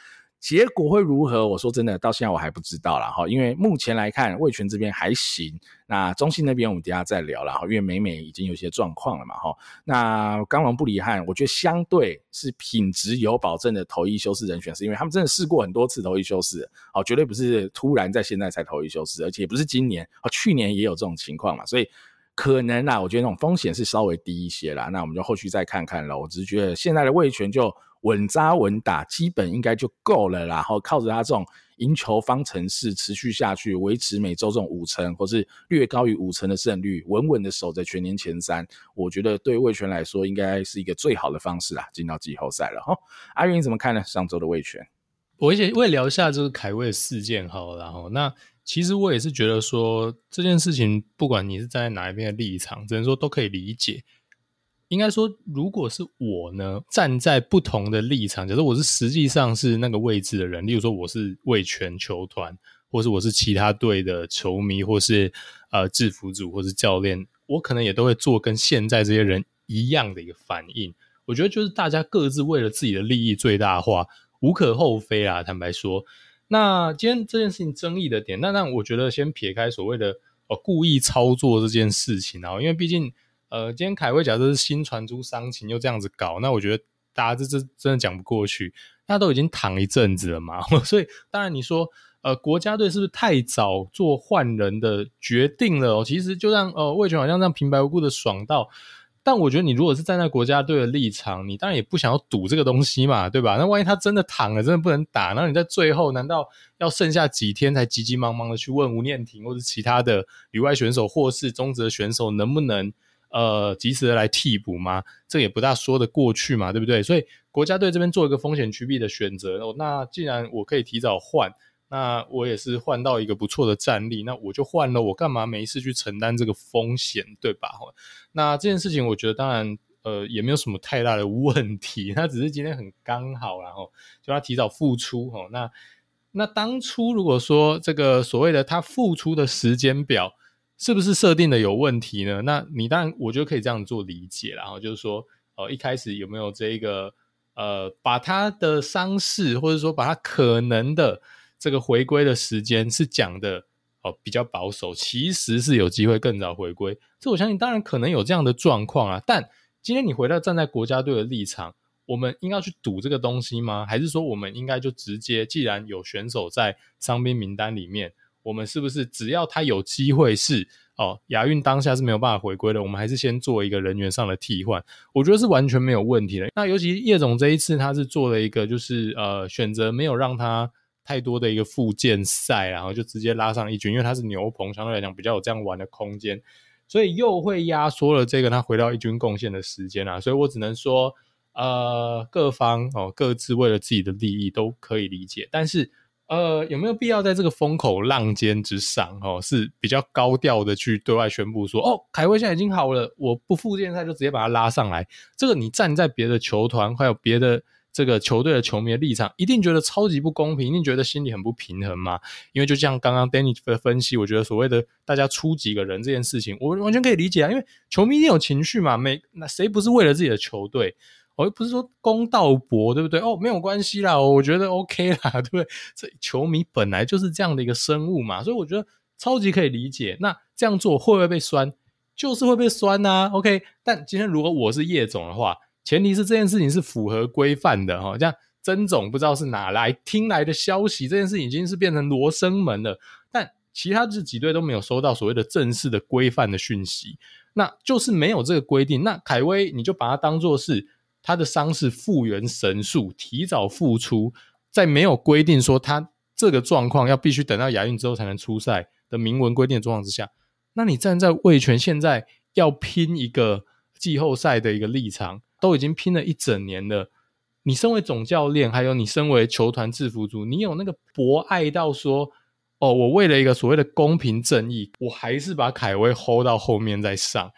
结果会如何？我说真的，到现在我还不知道啦哈。因为目前来看，味全这边还行。那中信那边我们等下再聊了哈。因为美美已经有些状况了嘛哈。那刚龙不离汉，我觉得相对是品质有保证的头一修饰人选，是因为他们真的试过很多次头一修饰，哦，绝对不是突然在现在才头一修饰，而且也不是今年，哦，去年也有这种情况嘛，所以。可能啦，我觉得那种风险是稍微低一些啦。那我们就后续再看看了。我只是觉得现在的味全就稳扎稳打，基本应该就够了。然后靠着他这种赢球方程式持续下去，维持每周这种五成或是略高于五成的胜率，稳稳的守在全年前三。我觉得对味全来说，应该是一个最好的方式啊，进到季后赛了哈。阿云你怎么看呢？上周的味全，我也我也聊一下这个凯威的事件好，然后那。其实我也是觉得说这件事情，不管你是在哪一边的立场，只能说都可以理解。应该说，如果是我呢，站在不同的立场，假设我是实际上是那个位置的人，例如说我是为全球团，或是我是其他队的球迷，或是呃制服组，或是教练，我可能也都会做跟现在这些人一样的一个反应。我觉得就是大家各自为了自己的利益最大化，无可厚非啊。坦白说。那今天这件事情争议的点，那那我觉得先撇开所谓的呃故意操作这件事情啊，因为毕竟呃今天凯威假设是新传出伤情又这样子搞，那我觉得大家这这真的讲不过去，大家都已经躺一阵子了嘛，所以当然你说呃国家队是不是太早做换人的决定了哦？其实就让呃味全好像这样平白无故的爽到。但我觉得你如果是站在国家队的立场，你当然也不想要赌这个东西嘛，对吧？那万一他真的躺了，真的不能打，那你在最后难道要剩下几天才急急忙忙的去问吴念庭或者其他的里外选手或是中职的选手能不能呃及时的来替补吗？这也不大说得过去嘛，对不对？所以国家队这边做一个风险趋避的选择，那既然我可以提早换。那我也是换到一个不错的战力，那我就换了，我干嘛没事去承担这个风险，对吧？那这件事情我觉得当然呃也没有什么太大的问题，那只是今天很刚好，然后就他提早复出哦。那那当初如果说这个所谓的他复出的时间表是不是设定的有问题呢？那你当然我觉得可以这样做理解，然后就是说呃一开始有没有这一个呃把他的伤势或者说把他可能的。这个回归的时间是讲的哦，比较保守，其实是有机会更早回归。这我相信，当然可能有这样的状况啊。但今天你回到站在国家队的立场，我们应该去赌这个东西吗？还是说我们应该就直接，既然有选手在伤兵名单里面，我们是不是只要他有机会是哦亚运当下是没有办法回归的，我们还是先做一个人员上的替换？我觉得是完全没有问题的。那尤其叶总这一次，他是做了一个就是呃选择没有让他。太多的一个复健赛，然后就直接拉上一军，因为他是牛棚，相对来讲比较有这样玩的空间，所以又会压缩了这个他回到一军贡献的时间啊。所以我只能说，呃，各方哦各自为了自己的利益都可以理解，但是呃有没有必要在这个风口浪尖之上哦是比较高调的去对外宣布说哦凯威现在已经好了，我不复健赛就直接把他拉上来，这个你站在别的球团还有别的。这个球队的球迷的立场一定觉得超级不公平，一定觉得心里很不平衡嘛。因为就像刚刚 Danny 的分析，我觉得所谓的大家出几个人这件事情，我完全可以理解啊。因为球迷一定有情绪嘛，每那谁不是为了自己的球队？我又不是说公道博，对不对？哦，没有关系啦，我觉得 OK 啦，对不对？这球迷本来就是这样的一个生物嘛，所以我觉得超级可以理解。那这样做会不会被酸？就是会被酸呐、OK，但今天如果我是叶总的话。前提是这件事情是符合规范的哈，这样曾总不知道是哪来听来的消息，这件事已经是变成罗生门了。但其他这几队都没有收到所谓的正式的规范的讯息，那就是没有这个规定。那凯威你就把它当作是他的伤势复原神速，提早复出，在没有规定说他这个状况要必须等到亚运之后才能出赛的明文规定的状况之下，那你站在魏权现在要拼一个季后赛的一个立场。都已经拼了一整年了，你身为总教练，还有你身为球团制服组，你有那个博爱到说，哦，我为了一个所谓的公平正义，我还是把凯威 hold 到后面再上。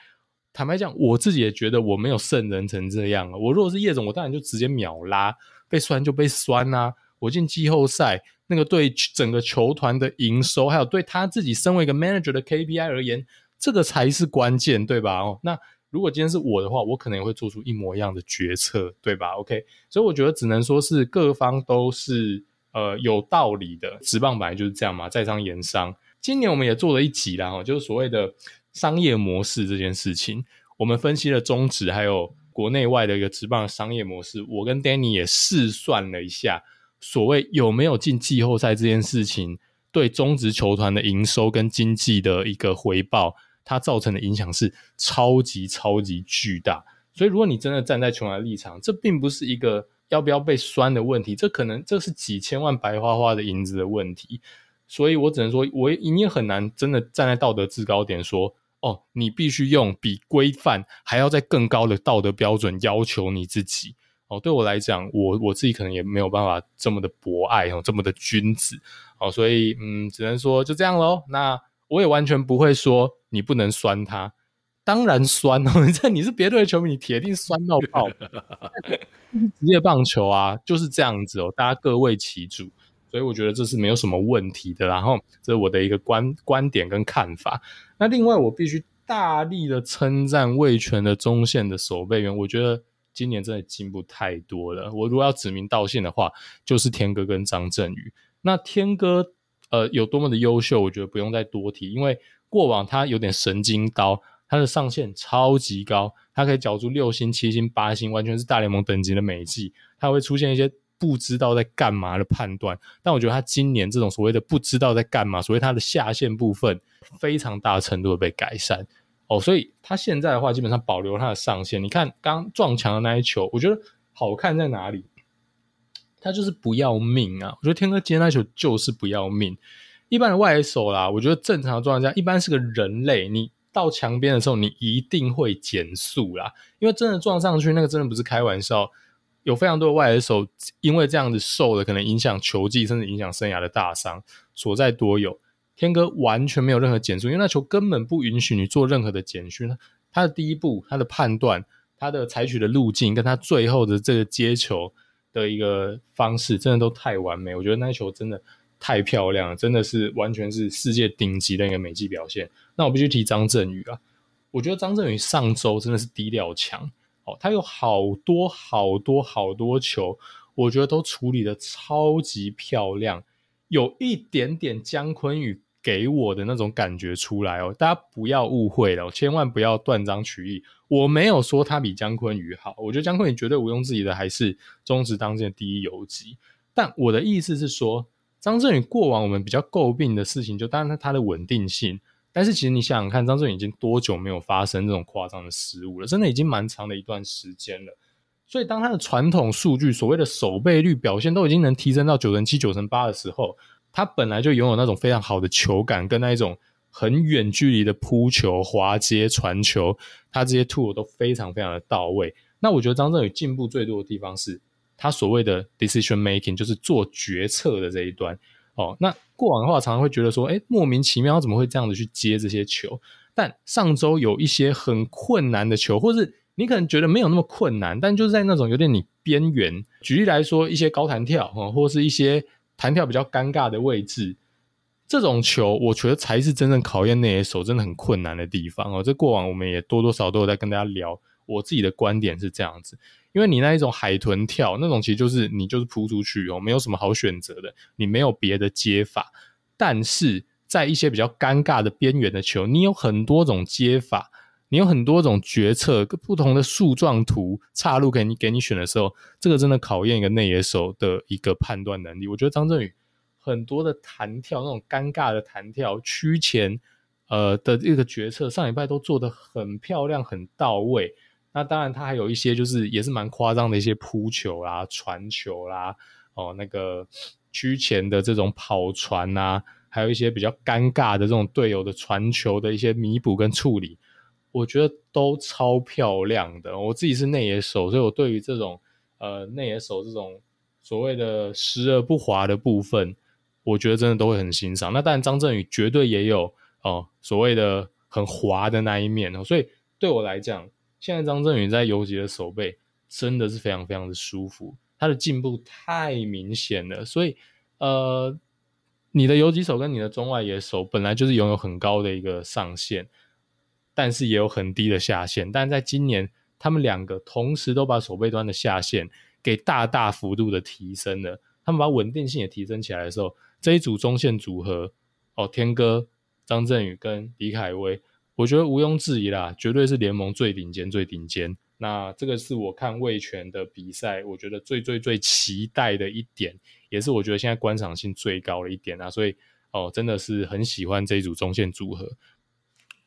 坦白讲，我自己也觉得我没有圣人成这样了。我如果是叶总，我当然就直接秒拉，被酸就被酸啊。我进季后赛，那个对整个球团的营收，还有对他自己身为一个 manager 的 KPI 而言，这个才是关键，对吧？哦，那。如果今天是我的话，我可能也会做出一模一样的决策，对吧？OK，所以我觉得只能说是各方都是呃有道理的。职棒本来就是这样嘛，在商言商。今年我们也做了一集啦，哈，就是所谓的商业模式这件事情，我们分析了中职还有国内外的一个职棒商业模式。我跟 Danny 也试算了一下，所谓有没有进季后赛这件事情，对中职球团的营收跟经济的一个回报，它造成的影响是超级超级巨大。所以，如果你真的站在球员立场，这并不是一个要不要被酸的问题，这可能这是几千万白花花的银子的问题。所以我只能说，我你也很难真的站在道德制高点说，哦，你必须用比规范还要在更高的道德标准要求你自己。哦，对我来讲，我我自己可能也没有办法这么的博爱哦，这么的君子。哦，所以嗯，只能说就这样喽。那我也完全不会说你不能酸他。当然酸哦！你 这你是别的球迷，你铁定酸到爆。职业棒球啊，就是这样子哦，大家各为其主，所以我觉得这是没有什么问题的。然后这是我的一个观观点跟看法。那另外，我必须大力的称赞味全的中线的守备员，我觉得今年真的进步太多了。我如果要指名道姓的话，就是天哥跟张振宇。那天哥呃有多么的优秀，我觉得不用再多提，因为过往他有点神经刀。他的上限超级高，他可以缴出六星、七星、八星，完全是大联盟等级的美技。他会出现一些不知道在干嘛的判断，但我觉得他今年这种所谓的不知道在干嘛，所谓他的下限部分非常大程度的被改善哦，所以他现在的话基本上保留他的上限。你看刚撞墙的那一球，我觉得好看在哪里？他就是不要命啊！我觉得天哥接那球就是不要命。一般的外手啦，我觉得正常的状况下，一般是个人类你。到墙边的时候，你一定会减速啦，因为真的撞上去，那个真的不是开玩笑。有非常多的外野手因为这样子受了，可能影响球技，甚至影响生涯的大伤，所在多有。天哥完全没有任何减速，因为那球根本不允许你做任何的减速。他的第一步，他的判断，他的采取的路径，跟他最后的这个接球的一个方式，真的都太完美。我觉得那球真的。太漂亮了，真的是完全是世界顶级的一个美技表现。那我必须提张振宇啊，我觉得张振宇上周真的是低调强哦，他有好多好多好多球，我觉得都处理的超级漂亮，有一点点姜坤宇给我的那种感觉出来哦。大家不要误会了，千万不要断章取义，我没有说他比姜坤宇好，我觉得姜坤宇绝对毋庸置疑的还是中职当今的第一游击。但我的意思是说。张振宇过往我们比较诟病的事情，就当然他的稳定性。但是其实你想想看，张振宇已经多久没有发生这种夸张的失误了？真的已经蛮长的一段时间了。所以当他的传统数据，所谓的守备率表现都已经能提升到九成七、九成八的时候，他本来就拥有那种非常好的球感，跟那一种很远距离的扑球、滑接、传球，他这些 tool 都非常非常的到位。那我觉得张振宇进步最多的地方是。他所谓的 decision making 就是做决策的这一端哦。那过往的话，常常会觉得说，诶，莫名其妙怎么会这样子去接这些球？但上周有一些很困难的球，或是你可能觉得没有那么困难，但就是在那种有点你边缘。举例来说，一些高弹跳，或是一些弹跳比较尴尬的位置，这种球，我觉得才是真正考验内野手真的很困难的地方哦。这过往我们也多多少少都有在跟大家聊，我自己的观点是这样子。因为你那一种海豚跳那种，其实就是你就是扑出去哦，没有什么好选择的，你没有别的接法。但是在一些比较尴尬的边缘的球，你有很多种接法，你有很多种决策，不同的树状图岔路给你给你选的时候，这个真的考验一个内野手的一个判断能力。我觉得张振宇很多的弹跳，那种尴尬的弹跳、区前呃的这个决策，上礼拜都做得很漂亮、很到位。那当然，他还有一些就是也是蛮夸张的一些扑球啦、传球啦，哦，那个区前的这种跑传啊，还有一些比较尴尬的这种队友的传球的一些弥补跟处理，我觉得都超漂亮的。我自己是内野手，所以我对于这种呃内野手这种所谓的时而不滑的部分，我觉得真的都会很欣赏。那当然，张振宇绝对也有哦所谓的很滑的那一面哦，所以对我来讲。现在张振宇在游击的手背真的是非常非常的舒服，他的进步太明显了。所以，呃，你的游击手跟你的中外野手本来就是拥有很高的一个上限，但是也有很低的下限。但在今年，他们两个同时都把手背端的下限给大大幅度的提升了。他们把稳定性也提升起来的时候，这一组中线组合哦，天哥、张振宇跟李凯威，我觉得毋庸置疑啦，绝对是联盟最顶尖、最顶尖。那这个是我看味全的比赛，我觉得最最最期待的一点，也是我觉得现在观赏性最高的一点啊，所以哦，真的是很喜欢这一组中线组合。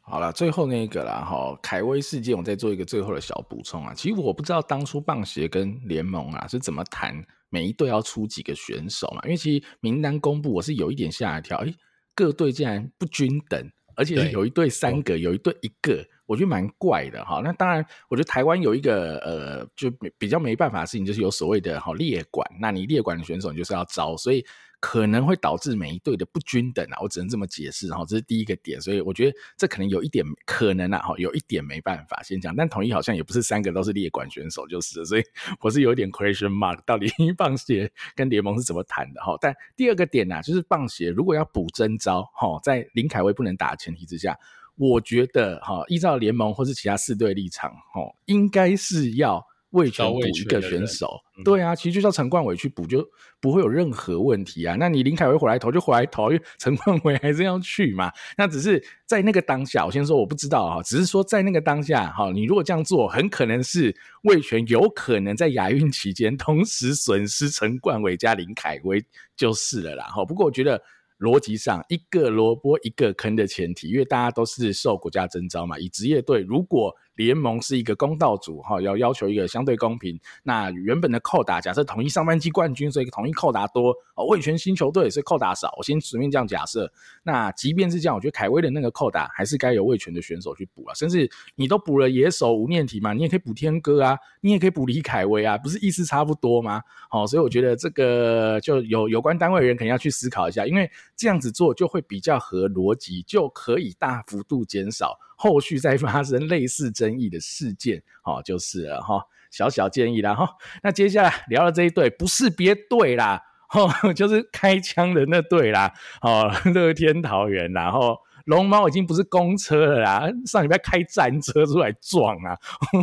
好了，最后那个啦，哈，凯威事件，我再做一个最后的小补充啊。其实我不知道当初棒协跟联盟啊是怎么谈每一队要出几个选手嘛，因为其实名单公布，我是有一点吓一跳，诶，各队竟然不均等，而且是有一对三个，有一对一个，我觉得蛮怪的哈。那当然，我觉得台湾有一个呃，就比较没办法的事情，就是有所谓的哈列管，那你列管的选手你就是要招，所以。可能会导致每一队的不均等啊，我只能这么解释哈，这是第一个点，所以我觉得这可能有一点可能啊，哈，有一点没办法先讲，但统一好像也不是三个都是列管选手就是，所以我是有点 question mark，到底 棒协跟联盟是怎么谈的哈？但第二个点呢、啊，就是棒协如果要补征招哈，在林凯威不能打的前提之下，我觉得哈，依照联盟或是其他四队立场哈，应该是要。味全补一个选手，对啊，其实就叫陈冠伟去补，就不会有任何问题啊。那你林凯威回来投就回来投，因为 陈冠伟还是要去嘛。那只是在那个当下，我先说我不知道啊，只是说在那个当下哈，你如果这样做，很可能是味全有可能在亚运期间同时损失陈冠伟加林凯威就是了啦。哈，不过我觉得逻辑上一个萝卜一个坑的前提，因为大家都是受国家征召嘛，以职业队如果。联盟是一个公道组哈，要要求一个相对公平。那原本的扣打，假设统一上半季冠军，所以统一扣打多哦。味全新球队所以扣打少，我先随便这样假设。那即便是这样，我觉得凯威的那个扣打还是该由味全的选手去补啊。甚至你都补了野手吴念体嘛，你也可以补天哥啊，你也可以补李凯威啊，不是意思差不多吗？好，所以我觉得这个就有有关单位的人肯定要去思考一下，因为这样子做就会比较合逻辑，就可以大幅度减少。后续再发生类似争议的事件，哦，就是了哈。小小建议啦哈。那接下来聊的这一队不是别队啦，哦，就是开枪的那队啦，哦，乐天桃园，然后龙猫已经不是公车了啦，上礼拜开战车出来撞啊，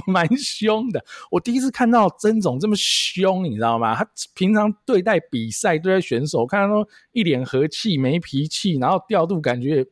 蛮凶的。我第一次看到曾总这么凶，你知道吗？他平常对待比赛、对待选手，看他都一脸和气、没脾气，然后调度感觉。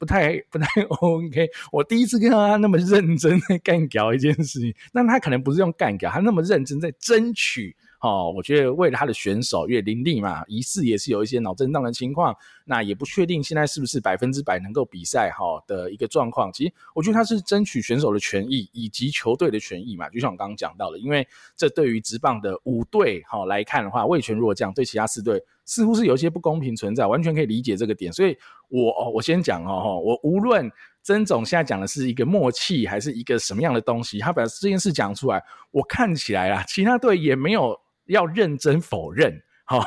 不太 不太 OK，我第一次看到他那么认真在干搞一件事情，但他可能不是用干搞，他那么认真在争取。哦，我觉得为了他的选手，因为林立嘛，疑似也是有一些脑震荡的情况，那也不确定现在是不是百分之百能够比赛哈的一个状况。其实我觉得他是争取选手的权益以及球队的权益嘛，就像我刚刚讲到的，因为这对于职棒的五队哈来看的话，味全如果这样对其他四队似乎是有一些不公平存在，完全可以理解这个点。所以我我先讲哦，我无论曾总现在讲的是一个默契还是一个什么样的东西，他把这件事讲出来，我看起来啊，其他队也没有。要认真否认，好，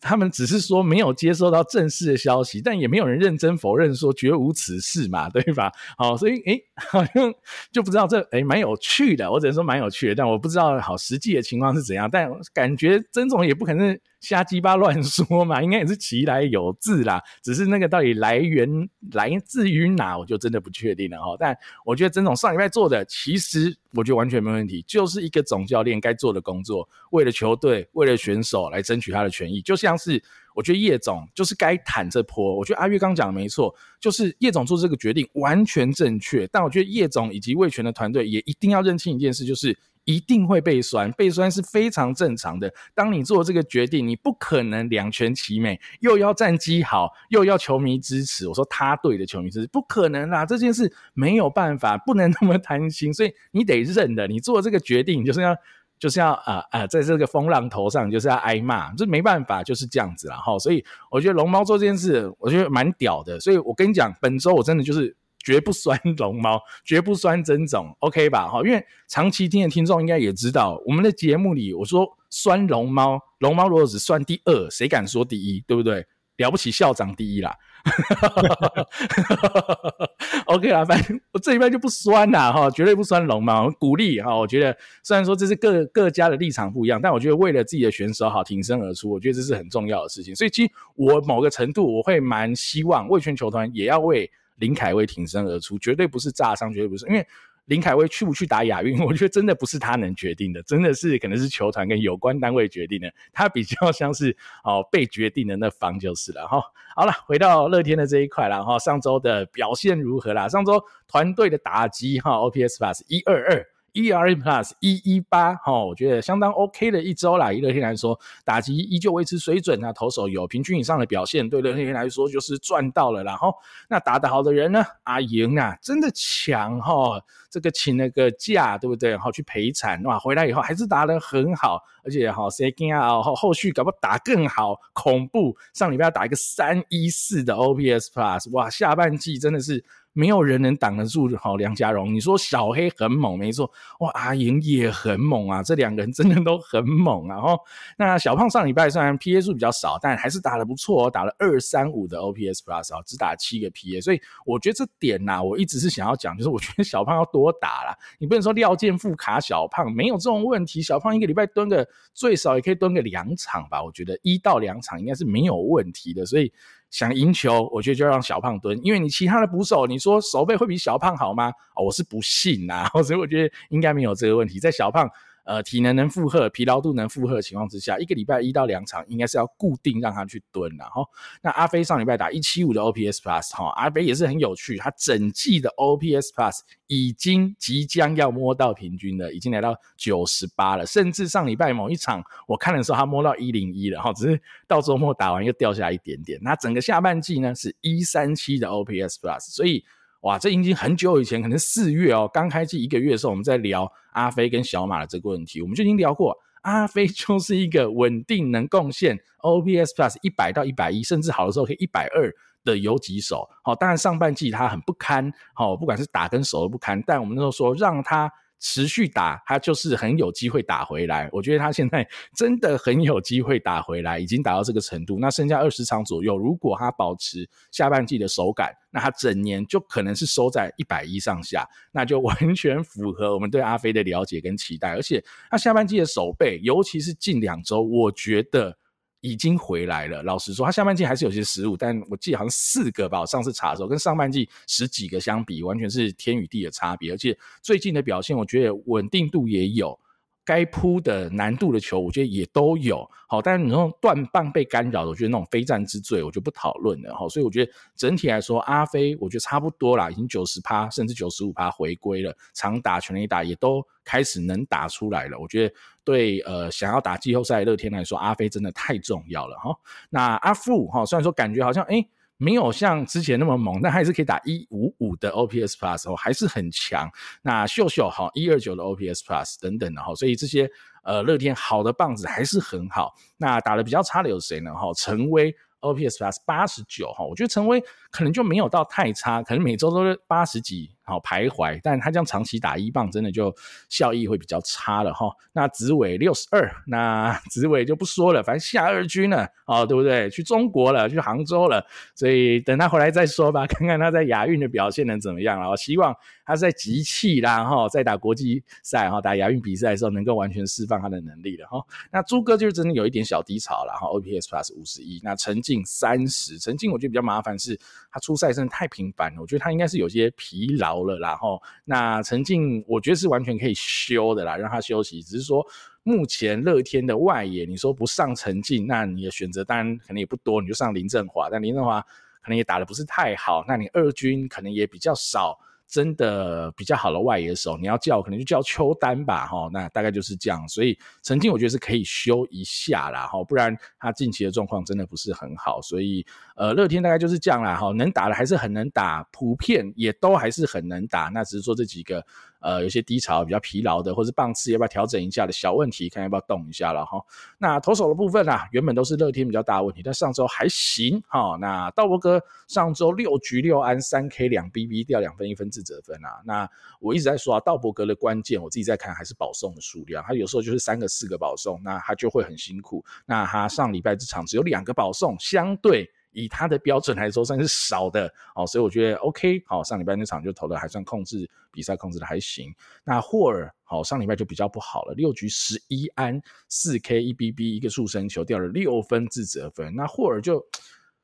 他们只是说没有接收到正式的消息，但也没有人认真否认说绝无此事嘛，对吧？好，所以诶，好像就不知道这诶蛮有趣的，我只能说蛮有趣的，但我不知道好实际的情况是怎样，但感觉曾总也不可能。瞎鸡巴乱说嘛，应该也是其来有自啦，只是那个到底来源来自于哪，我就真的不确定了哈。但我觉得曾总上礼拜做的，其实我觉得完全没问题，就是一个总教练该做的工作，为了球队，为了选手来争取他的权益，就像是我觉得叶总就是该坦这坡。我觉得阿月刚讲的没错，就是叶总做这个决定完全正确，但我觉得叶总以及魏全的团队也一定要认清一件事，就是。一定会被酸，被酸是非常正常的。当你做这个决定，你不可能两全其美，又要战绩好，又要球迷支持。我说他对的球迷支持，不可能啦，这件事没有办法，不能那么贪心，所以你得认的。你做这个决定，就是要就是要啊啊、呃呃，在这个风浪头上，就是要挨骂，这没办法，就是这样子啦。哈，所以我觉得龙猫做这件事，我觉得蛮屌的。所以我跟你讲，本周我真的就是。绝不酸龙猫，绝不酸曾总，OK 吧？哈，因为长期听的听众应该也知道，我们的节目里我说酸龙猫，龙猫如果只算第二，谁敢说第一？对不对？了不起校长第一啦，OK 啦，反正我这一边就不酸啦，哈，绝对不酸龙猫，鼓励哈。我觉得虽然说这是各各家的立场不一样，但我觉得为了自己的选手好挺身而出，我觉得这是很重要的事情。所以其实我某个程度我会蛮希望味全球团也要为。林凯威挺身而出，绝对不是炸伤，绝对不是，因为林凯威去不去打亚运，我觉得真的不是他能决定的，真的是可能是球团跟有关单位决定的，他比较 像是哦被决定的那方就是了哈。好了，回到乐天的这一块了哈，上周的表现如何啦？上周团队的打击哈，OPS Plus 一二二。ERA Plus 一一八，哈，我觉得相当 OK 的一周啦。以乐天来说，打击依旧维持水准，那投手有平均以上的表现，对乐天来说就是赚到了。然后，那打得好的人呢？阿莹啊，真的强哈，这个请了个假，对不对？好去陪产，哇，回来以后还是打得很好，而且哈，second 啊，后后续搞不打更好，恐怖。上礼拜要打一个三一四的 OPS Plus，哇，下半季真的是。没有人能挡得住好梁家荣。你说小黑很猛，没错，哇，阿莹也很猛啊，这两个人真的都很猛啊。吼，那小胖上礼拜虽然 PA 数比较少，但还是打得不错哦，打了二三五的 OPS Plus 啊，只打七个 PA，所以我觉得这点呐、啊，我一直是想要讲，就是我觉得小胖要多打啦。你不能说廖健富卡小胖没有这种问题，小胖一个礼拜蹲个最少也可以蹲个两场吧，我觉得一到两场应该是没有问题的，所以。想赢球，我觉得就要让小胖蹲，因为你其他的捕手，你说守备会比小胖好吗？哦，我是不信呐，所以我觉得应该没有这个问题，在小胖。呃，体能能负荷，疲劳度能负荷的情况之下，一个礼拜一到两场应该是要固定让他去蹲了哈。那阿飞上礼拜打一七五的 OPS Plus 哈，阿飞也是很有趣，他整季的 OPS Plus 已经即将要摸到平均了，已经来到九十八了，甚至上礼拜某一场我看的时候，他摸到一零一了哈，只是到周末打完又掉下来一点点。那整个下半季呢是一三七的 OPS Plus，所以。哇，这已经很久以前，可能四月哦，刚开机一个月的时候，我们在聊阿飞跟小马的这个问题，我们就已经聊过，阿飞就是一个稳定能贡献 O B S Plus 一百到一百一，甚至好的时候可以一百二的游击手。好，当然上半季他很不堪，好，不管是打跟守都不堪，但我们那时候说让他。持续打，他就是很有机会打回来。我觉得他现在真的很有机会打回来，已经打到这个程度。那剩下二十场左右，如果他保持下半季的手感，那他整年就可能是收在一百一上下，那就完全符合我们对阿飞的了解跟期待。而且他下半季的手背，尤其是近两周，我觉得。已经回来了。老实说，他下半季还是有些失误，但我记得好像四个吧。我上次查的时候，跟上半季十几个相比，完全是天与地的差别。而且最近的表现，我觉得稳定度也有。该扑的难度的球，我觉得也都有好，但是你说断棒被干扰，我觉得那种非战之罪，我就不讨论了哈。所以我觉得整体来说，阿飞我觉得差不多啦，已经九十趴甚至九十五趴回归了，长打全垒打也都开始能打出来了。我觉得对呃想要打季后赛的乐天来说，阿飞真的太重要了哈。那阿富哈，虽然说感觉好像诶没有像之前那么猛，但还是可以打一五五的 OPS Plus 哦，还是很强。那秀秀哈一二九的 OPS Plus 等等的哈，所以这些呃乐天好的棒子还是很好。那打得比较差的有谁呢？哈，陈威 OPS Plus 八十九哈，我觉得陈威可能就没有到太差，可能每周都是八十几。好徘徊，但他这样长期打一棒，真的就效益会比较差了哈。那子伟六十二，那 子伟就不说了，反正下二军了，哦，对不对？去中国了，去杭州了，所以等他回来再说吧，看看他在亚运的表现能怎么样了。我希望他在集气啦，哈，在打国际赛哈，打亚运比赛的时候，能够完全释放他的能力了哈。那朱哥就是真的有一点小低潮了哈，OPS Plus 五十一，那陈静三十，陈静我觉得比较麻烦是，他出赛真的太频繁了，我觉得他应该是有些疲劳。了，然后那陈静，我觉得是完全可以休的啦，让他休息。只是说目前乐天的外野，你说不上陈静，那你的选择当然可能也不多，你就上林振华，但林振华可能也打的不是太好，那你二军可能也比较少。真的比较好的外野手，你要叫可能就叫邱丹吧，哈，那大概就是这样。所以曾经我觉得是可以修一下啦，哈，不然他近期的状况真的不是很好。所以呃，乐天大概就是这样啦，哈，能打的还是很能打，普遍也都还是很能打。那只是说这几个。呃，有些低潮、比较疲劳的，或是棒次要不要调整一下的小问题，看要不要动一下了哈。那投手的部分啊，原本都是乐天比较大的问题，但上周还行哈。那道伯哥上周六局六安三 K 两 BB 掉两分一分自责分啊。那我一直在说啊，道伯格的关键，我自己在看还是保送的数量，他有时候就是三个四个保送，那他就会很辛苦。那他上礼拜这场只有两个保送，相对。以他的标准来说，算是少的哦，所以我觉得 OK。好，上礼拜那场就投的还算控制，比赛控制的还行。那霍尔好，上礼拜就比较不好了，六局十一安四 K 一 BB 一个速身球掉了六分自责分。那霍尔就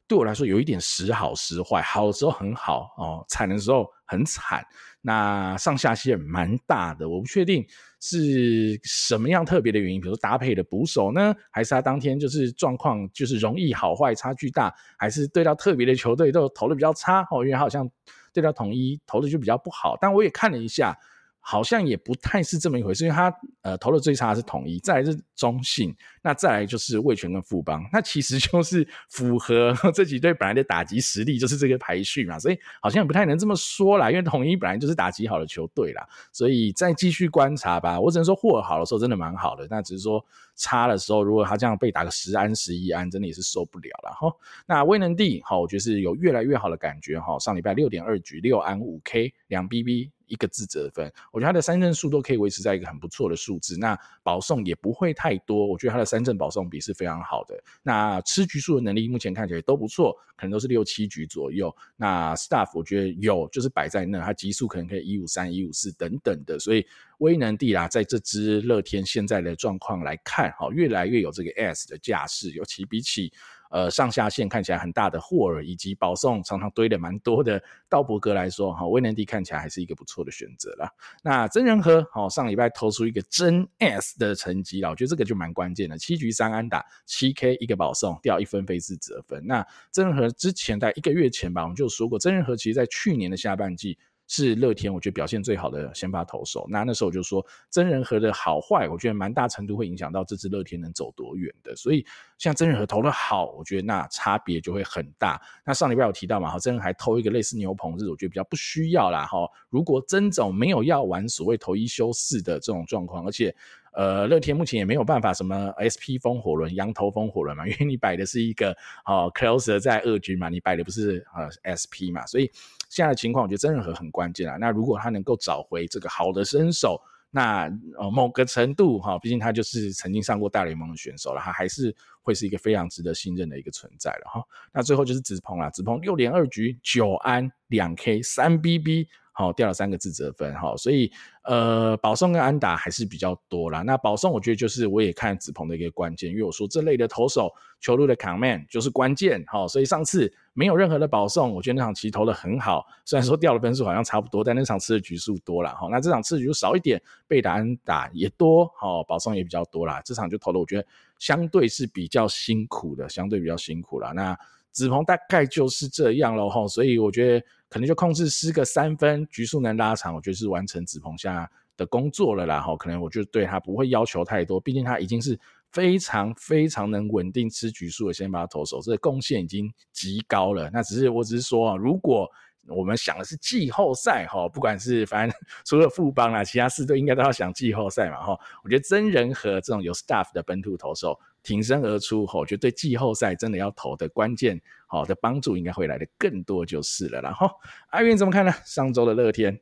对我来说有一点时好时坏，好的时候很好哦，惨的时候很惨。那上下限蛮大的，我不确定是什么样特别的原因，比如说搭配的捕手呢，还是他当天就是状况就是容易好坏差距大，还是对到特别的球队都投的比较差哦，因为好像对到统一投的就比较不好。但我也看了一下。好像也不太是这么一回事，因为他呃投的最差是统一，再来是中信，那再来就是味全跟富邦，那其实就是符合 这几队本来的打击实力，就是这个排序嘛，所以好像也不太能这么说啦，因为统一本来就是打击好的球队啦，所以再继续观察吧。我只能说霍尔好的时候真的蛮好的，那只是说差的时候，如果他这样被打个十安十一安，真的也是受不了了哈。那威能帝哈，我觉得是有越来越好的感觉哈，上礼拜六点二局六安五 K 两 BB。一个自责分，我觉得他的三振数都可以维持在一个很不错的数字，那保送也不会太多，我觉得他的三振保送比是非常好的。那吃局数的能力目前看起来都不错，可能都是六七局左右。那 staff 我觉得有，就是摆在那，他极速可能可以一五三、一五四等等的，所以威能帝啦，在这支乐天现在的状况来看，哈，越来越有这个 S 的架势，尤其比起。呃，上下限看起来很大的霍尔，以及保送常常堆的蛮多的道伯格来说，哈，威能帝看起来还是一个不错的选择啦。那曾仁和，好，上礼拜投出一个真 S 的成绩啦，我觉得这个就蛮关键的，七局三安打，七 K 一个保送，掉一分非自责分。那曾仁和之前在一个月前吧，我们就说过，曾仁和其实在去年的下半季。是乐天，我觉得表现最好的先发投手。那那时候我就说，真仁和的好坏，我觉得蛮大程度会影响到这支乐天能走多远的。所以像真仁和投的好，我觉得那差别就会很大。那上礼拜有提到嘛，哈，真仁还投一个类似牛棚日，我觉得比较不需要啦，哈。如果真总没有要玩所谓投一休四的这种状况，而且。呃，乐天目前也没有办法什么 SP 风火轮、羊头风火轮嘛，因为你摆的是一个哦 closer 在二局嘛，你摆的不是呃 SP 嘛，所以现在的情况我觉得曾仁和很关键啊。那如果他能够找回这个好的身手，那呃某个程度哈，毕竟他就是曾经上过大联盟的选手了，他还是会是一个非常值得信任的一个存在了哈。那最后就是子鹏啦，子鹏六连二局九安两 K 三 BB。好，掉了三个自责分，哈，所以呃，保送跟安打还是比较多啦。那保送我觉得就是我也看子鹏的一个关键，因为我说这类的投手球路的 command 就是关键，好，所以上次没有任何的保送，我觉得那场其实投的很好，虽然说掉的分数好像差不多，但那场吃的局数多了，好，那这场吃的局数少一点，被打安打也多，好，保送也比较多啦。这场就投的我觉得相对是比较辛苦的，相对比较辛苦啦。那子鹏大概就是这样了哈，所以我觉得。可能就控制失个三分，局数能拉长，我觉得是完成子鹏下的工作了啦。哈，可能我就对他不会要求太多，毕竟他已经是非常非常能稳定吃局数的先发投手，这个贡献已经极高了。那只是我只是说啊，如果我们想的是季后赛哈，不管是反正 除了富邦啦，其他四队应该都要想季后赛嘛哈。我觉得曾仁和这种有 staff 的本土投手挺身而出，哈我觉得对季后赛真的要投的关键好的帮助应该会来的更多就是了。然后阿云怎么看呢？上周的乐天。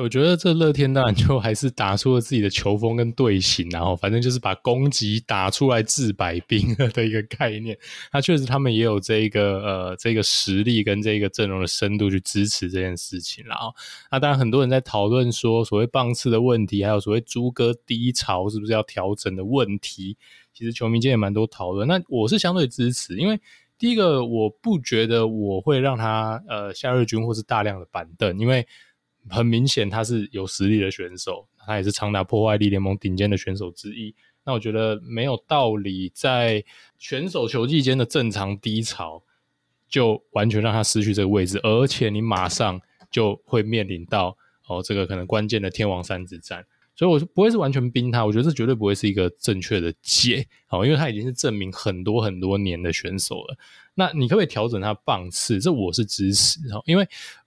我觉得这乐天当然就还是打出了自己的球风跟队形，然后反正就是把攻击打出来治百病的一个概念。那确实他们也有这个呃这个实力跟这个阵容的深度去支持这件事情。然后那当然很多人在讨论说所谓棒次的问题，还有所谓猪哥低潮是不是要调整的问题。其实球迷间也蛮多讨论。那我是相对支持，因为第一个我不觉得我会让他呃夏日军或是大量的板凳，因为。很明显，他是有实力的选手，他也是长打破坏力联盟顶尖的选手之一。那我觉得没有道理在选手球季间的正常低潮，就完全让他失去这个位置，而且你马上就会面临到哦，这个可能关键的天王山之战。所以我不会是完全冰他，我觉得这绝对不会是一个正确的解，哦，因为他已经是证明很多很多年的选手了。那你可不可以调整他棒次？这我是支持哦，因为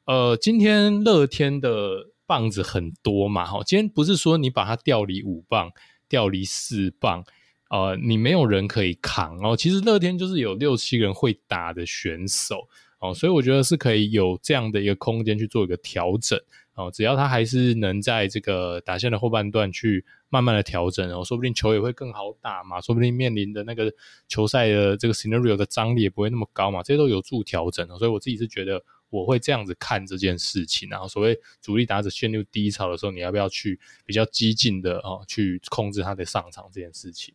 呃，今天乐天的棒子很多嘛，哈，今天不是说你把它调离五棒、调离四棒，呃，你没有人可以扛哦。其实乐天就是有六七个人会打的选手哦，所以我觉得是可以有这样的一个空间去做一个调整。哦，只要他还是能在这个打线的后半段去慢慢的调整，哦，说不定球也会更好打嘛，说不定面临的那个球赛的这个 scenario 的张力也不会那么高嘛，这些都有助调整，所以我自己是觉得我会这样子看这件事情，然后所谓主力打者陷入低潮的时候，你要不要去比较激进的哦去控制他的上场这件事情。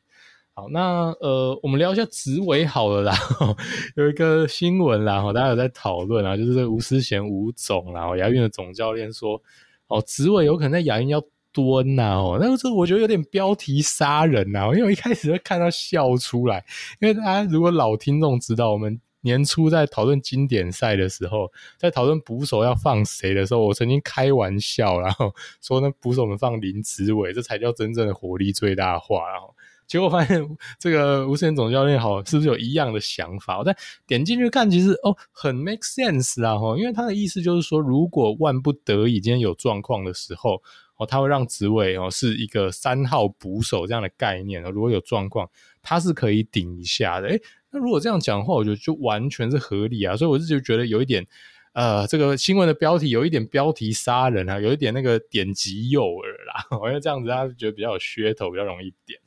好，那呃，我们聊一下子伟好了啦。有一个新闻啦，大家有在讨论啊，就是这个吴思贤吴总啦，亚运的总教练说，哦，子伟有可能在亚运要蹲呐，哦，那个时候我觉得有点标题杀人呐，因为我一开始会看到笑出来，因为大家如果老听众知道，我们年初在讨论经典赛的时候，在讨论捕手要放谁的时候，我曾经开玩笑，然后说那捕手们放林子伟，这才叫真正的火力最大化，然后。结果发现这个吴思贤总教练好，是不是有一样的想法？我再点进去看，其实哦，很 make sense 啊，哈，因为他的意思就是说，如果万不得已今天有状况的时候，哦，他会让子伟哦是一个三号捕手这样的概念哦，如果有状况，他是可以顶一下的。诶，那如果这样讲的话，我觉得就完全是合理啊。所以我是就觉得有一点，呃，这个新闻的标题有一点标题杀人啊，有一点那个点击诱饵啦。我觉得这样子，大家觉得比较有噱头，比较容易点。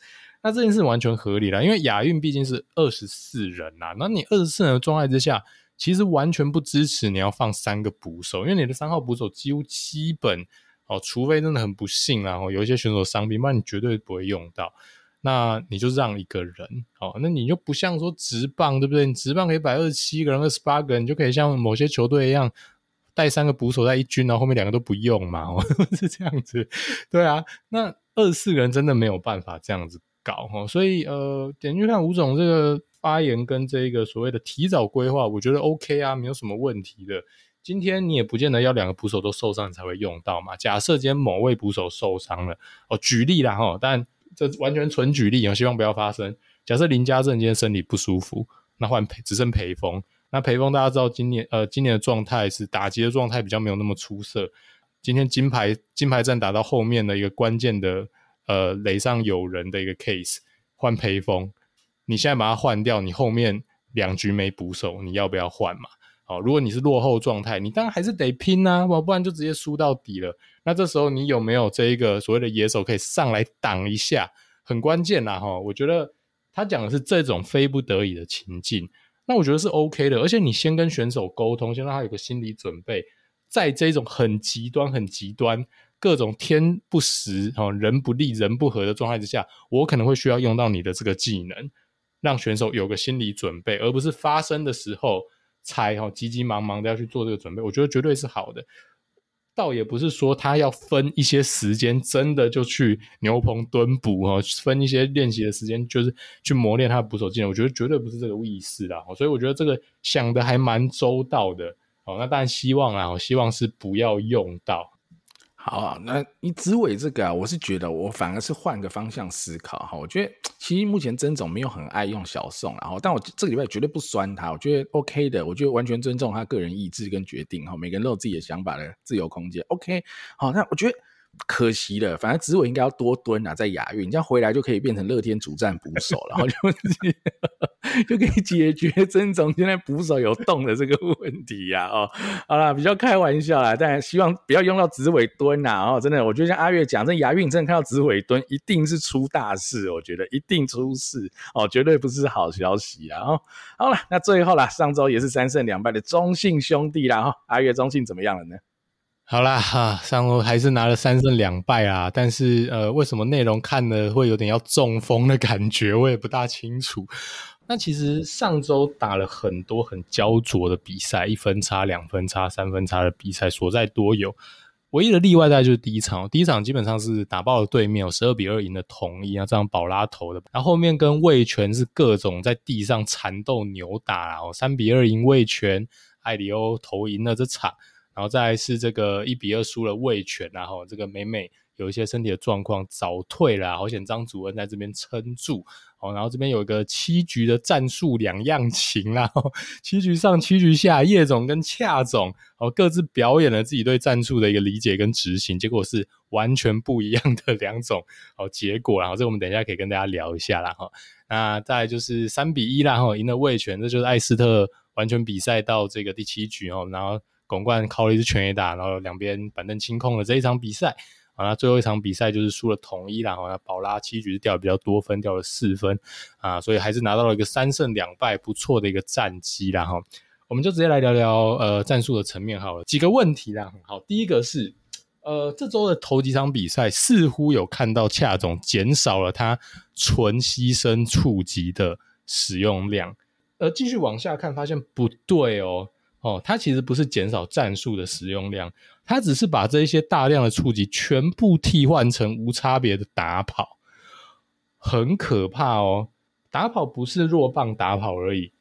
那这件事完全合理啦，因为亚运毕竟是二十四人呐，那你二十四人的状态之下，其实完全不支持你要放三个捕手，因为你的三号捕手几乎基本哦，除非真的很不幸啦，哦，有一些选手伤病，不然你绝对不会用到。那你就让一个人哦，那你就不像说职棒对不对？你职棒可以摆二十七个人、二十八个人，你就可以像某些球队一样带三个捕手在一军，然后后面两个都不用嘛，哦，是这样子。对啊，那二十四个人真的没有办法这样子。搞哦，所以呃，点进去看吴总这个发言跟这个所谓的提早规划，我觉得 OK 啊，没有什么问题的。今天你也不见得要两个捕手都受伤才会用到嘛。假设今天某位捕手受伤了，哦，举例啦哈，但这完全纯举例，我希望不要发生。假设林家正今天身体不舒服，那换裴只剩裴峰，那裴峰大家知道今年呃今年的状态是打击的状态比较没有那么出色。今天金牌金牌战打到后面的一个关键的。呃，垒上有人的一个 case，换裴峰，你现在把它换掉，你后面两局没捕手，你要不要换嘛？哦，如果你是落后状态，你当然还是得拼啊，不然就直接输到底了。那这时候你有没有这一个所谓的野手可以上来挡一下？很关键啦，哈，我觉得他讲的是这种非不得已的情境，那我觉得是 OK 的，而且你先跟选手沟通，先让他有个心理准备，在这种很极端、很极端。各种天不时、哦人不利、人不和的状态之下，我可能会需要用到你的这个技能，让选手有个心理准备，而不是发生的时候才哈急急忙忙的要去做这个准备。我觉得绝对是好的，倒也不是说他要分一些时间，真的就去牛棚蹲捕哈，分一些练习的时间，就是去磨练他的捕手技能。我觉得绝对不是这个意思啦，所以我觉得这个想的还蛮周到的。哦，那当然希望啊，我希望是不要用到。好，那你紫伟这个啊，我是觉得我反而是换个方向思考哈。我觉得 其实目前曾总没有很爱用小宋，然后但我这个礼拜绝对不酸他，我觉得 OK 的，我觉得完全尊重他个人意志跟决定哈。每个人都有自己的想法的自由空间，OK。好，那我觉得。可惜了，反正子伟应该要多蹲啊，在亚运，这样回来就可以变成乐天主战捕手，然后就 就可以解决曾总现在捕手有洞的这个问题呀、啊。哦，好啦，比较开玩笑啦，但希望不要用到子伟蹲呐。哦，真的，我觉得像阿月讲，这亚运真的看到子伟蹲，一定是出大事，我觉得一定出事哦，绝对不是好消息啊。哦，好了，那最后啦，上周也是三胜两败的中信兄弟啦。哈，阿月中信怎么样了呢？好啦哈，上周还是拿了三胜两败啊，但是呃，为什么内容看了会有点要中风的感觉，我也不大清楚。那其实上周打了很多很焦灼的比赛，一分差、两分差、三分差的比赛所在多有。唯一的例外大概就是第一场，第一场基本上是打爆了对面，有十二比二赢的统一啊，这样宝拉投的。然后后面跟味全是各种在地上缠斗扭打，然后三比二赢味全，艾里欧投赢了这场。然后再来是这个一比二输了味全，然后这个美美有一些身体的状况早退了，好险张祖恩在这边撑住。哦，然后这边有一个七局的战术两样情啦，七局上七局下，叶总跟恰总哦各自表演了自己对战术的一个理解跟执行，结果是完全不一样的两种哦结果。然后这个我们等一下可以跟大家聊一下啦哈。那再就是三比一啦哈，赢了味全，这就是艾斯特完全比赛到这个第七局哦，然后。巩冠靠了一支全垒打，然后两边板凳清空了这一场比赛。啊，那最后一场比赛就是输了统一啦，然后那宝拉七局是掉比较多分，掉了四分啊，所以还是拿到了一个三胜两败不错的一个战绩啦哈。我们就直接来聊聊呃战术的层面好了，几个问题啦。好，第一个是呃，这周的头几场比赛似乎有看到恰总减少了他纯牺牲触击的使用量。呃，继续往下看，发现不对哦。哦，他其实不是减少战术的使用量，他只是把这一些大量的触击全部替换成无差别的打跑，很可怕哦。打跑不是弱棒打跑而已，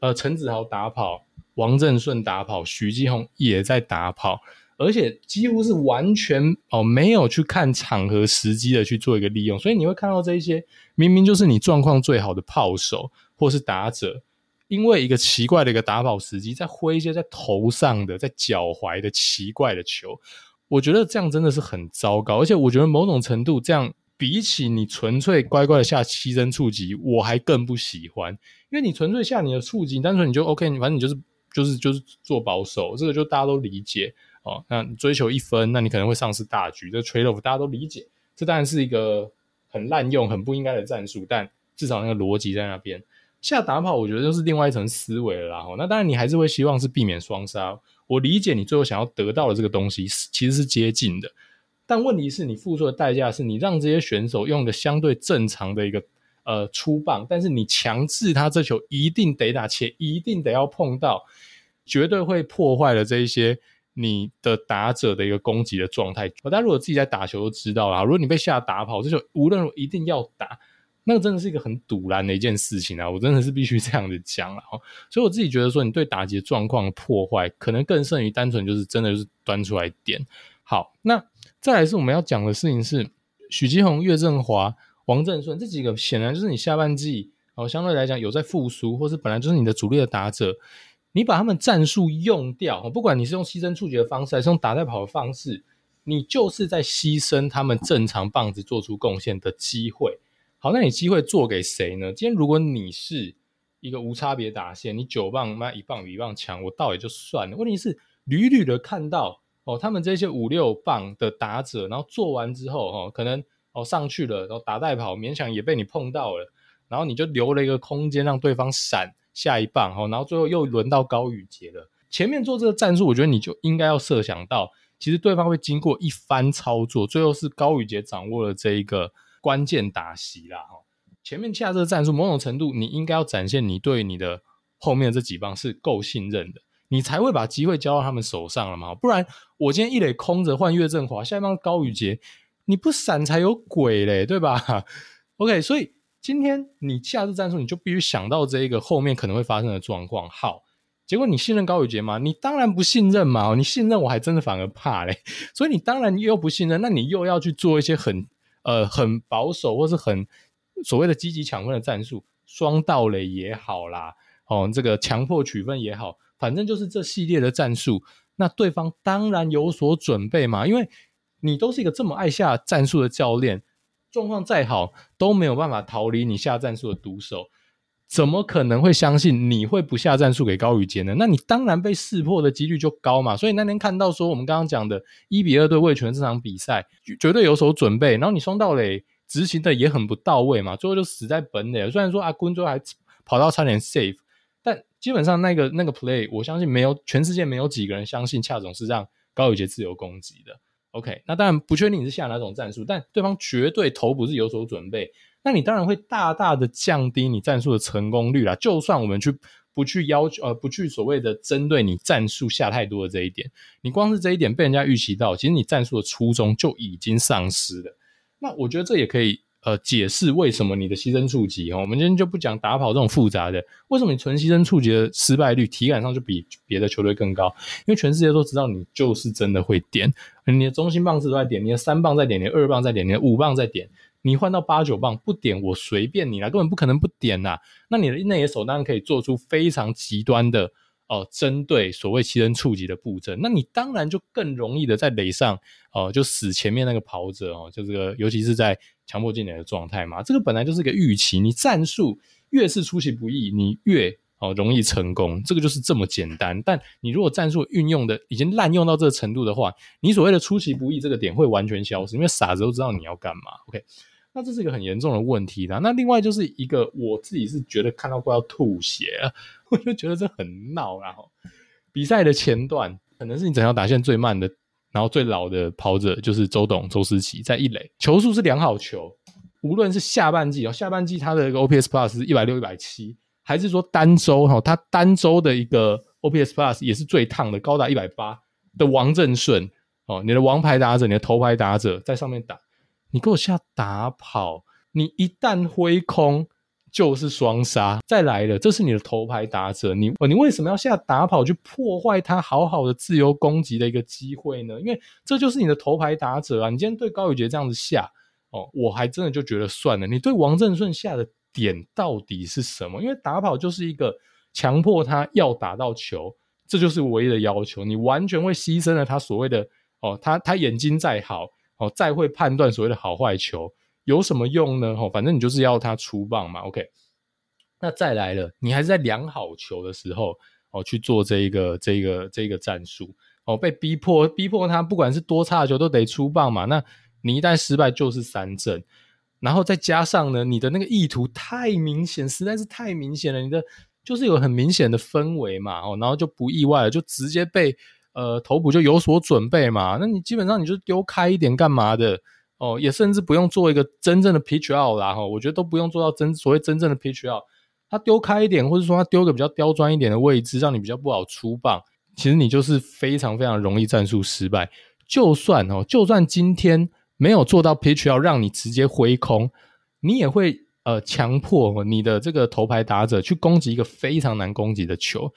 呃，陈子豪打跑，王正顺打跑，徐继宏也在打跑。而且几乎是完全哦，没有去看场合时机的去做一个利用，所以你会看到这一些明明就是你状况最好的炮手或是打者，因为一个奇怪的一个打跑时机，在挥一些在头上的、在脚踝的奇怪的球，我觉得这样真的是很糟糕。而且我觉得某种程度这样比起你纯粹乖乖的下牺牲触及，我还更不喜欢，因为你纯粹下你的触击，单纯你就 OK，反正你就是就是就是做保守，这个就大家都理解。哦，那追求一分，那你可能会丧失大局。这 trade off 大家都理解，这当然是一个很滥用、很不应该的战术，但至少那个逻辑在那边。下打跑，我觉得就是另外一层思维了啦。哦，那当然你还是会希望是避免双杀。我理解你最后想要得到的这个东西其实是接近的，但问题是你付出的代价是你让这些选手用的相对正常的一个呃出棒，但是你强制他这球一定得打，且一定得要碰到，绝对会破坏了这一些。你的打者的一个攻击的状态，大家如果自己在打球都知道啦。如果你被下打跑，这就无论如何一定要打，那个真的是一个很赌烂的一件事情啊！我真的是必须这样子讲了。所以我自己觉得说，你对打击状况破坏，可能更胜于单纯就是真的就是端出来点。好，那再来是我们要讲的事情是许基宏、岳振华、王正顺这几个，显然就是你下半季哦，相对来讲有在复苏，或是本来就是你的主力的打者。你把他们战术用掉，不管你是用牺牲触击的方式，还是用打带跑的方式，你就是在牺牲他们正常棒子做出贡献的机会。好，那你机会做给谁呢？今天如果你是一个无差别打线，你九棒那一棒比一棒强，我倒也就算了。问题是屡屡的看到哦，他们这些五六棒的打者，然后做完之后哦，可能哦上去了，然后打带跑勉强也被你碰到了，然后你就留了一个空间让对方闪。下一棒，然后最后又轮到高宇杰了。前面做这个战术，我觉得你就应该要设想到，其实对方会经过一番操作，最后是高宇杰掌握了这一个关键打席啦。前面下这个战术，某种程度你应该要展现你对你的后面这几棒是够信任的，你才会把机会交到他们手上了嘛。不然我今天一垒空着换岳振华，下一棒高宇杰，你不闪才有鬼嘞，对吧？OK，所以。今天你下次战术，你就必须想到这一个后面可能会发生的状况。好，结果你信任高宇杰吗？你当然不信任嘛。你信任我还真的反而怕嘞。所以你当然又不信任，那你又要去做一些很呃很保守或是很所谓的积极抢分的战术，双盗垒也好啦，哦，这个强迫取分也好，反正就是这系列的战术。那对方当然有所准备嘛，因为你都是一个这么爱下战术的教练。状况再好都没有办法逃离你下战术的毒手，怎么可能会相信你会不下战术给高宇杰呢？那你当然被识破的几率就高嘛。所以那天看到说我们刚刚讲的一比二对味全这场比赛绝对有所准备，然后你双道垒执行的也很不到位嘛，最后就死在本垒。虽然说阿坤最后还跑到差点 save，但基本上那个那个 play，我相信没有全世界没有几个人相信恰总是让高宇杰自由攻击的。OK，那当然不确定你是下哪种战术，但对方绝对头不是有所准备，那你当然会大大的降低你战术的成功率啦。就算我们去不去要求，呃，不去所谓的针对你战术下太多的这一点，你光是这一点被人家预期到，其实你战术的初衷就已经丧失了。那我觉得这也可以。呃，解释为什么你的牺牲触击哈，我们今天就不讲打跑这种复杂的，为什么你纯牺牲触击的失败率体感上就比别的球队更高？因为全世界都知道你就是真的会点，你的中心棒是都在点，你的三棒在点，你的二棒在点，你的五棒在点，你换到八九棒不点我随便你啦，根本不可能不点呐。那你的内野手当然可以做出非常极端的。哦、呃，针对所谓牺牲触及的布阵，那你当然就更容易的在垒上哦、就死前面那个跑者哦，就这个，尤其是在强迫进垒的状态嘛，这个本来就是一个预期。你战术越是出其不意，你越哦、容易成功，这个就是这么简单。但你如果战术运用的已经滥用到这个程度的话，你所谓的出其不意这个点会完全消失，因为傻子都知道你要干嘛。OK。那这是一个很严重的问题啦。那另外就是一个，我自己是觉得看到快要吐血了，我就觉得这很闹。然后比赛的前段可能是你整条打线最慢的，然后最老的跑者就是周董周思齐在一垒，球速是良好球，无论是下半季哦，下半季他的一个 OPS Plus 是一百六一百七，还是说单周哈，他单周的一个 OPS Plus 也是最烫的，高达一百八的王正顺哦，你的王牌打者，你的头牌打者在上面打，你给我下打跑，你一旦挥空。就是双杀，再来了，这是你的头牌打者，你你为什么要下打跑去破坏他好好的自由攻击的一个机会呢？因为这就是你的头牌打者啊！你今天对高宇杰这样子下哦，我还真的就觉得算了。你对王正顺下的点到底是什么？因为打跑就是一个强迫他要打到球，这就是唯一的要求。你完全会牺牲了他所谓的哦，他他眼睛再好哦，再会判断所谓的好坏球。有什么用呢？哦反正你就是要他出棒嘛。OK，那再来了，你还是在量好球的时候哦去做这一个、这个、这个战术哦，被逼迫逼迫他，不管是多差的球都得出棒嘛。那你一旦失败就是三振，然后再加上呢，你的那个意图太明显，实在是太明显了。你的就是有很明显的氛围嘛，哦，然后就不意外了，就直接被呃投捕就有所准备嘛。那你基本上你就丢开一点干嘛的？哦，也甚至不用做一个真正的 pitch out 啦，哈，我觉得都不用做到真所谓真正的 pitch out，他丢开一点，或者说他丢个比较刁钻一点的位置，让你比较不好出棒，其实你就是非常非常容易战术失败。就算哦，就算今天没有做到 pitch out，让你直接挥空，你也会呃强迫你的这个头牌打者去攻击一个非常难攻击的球，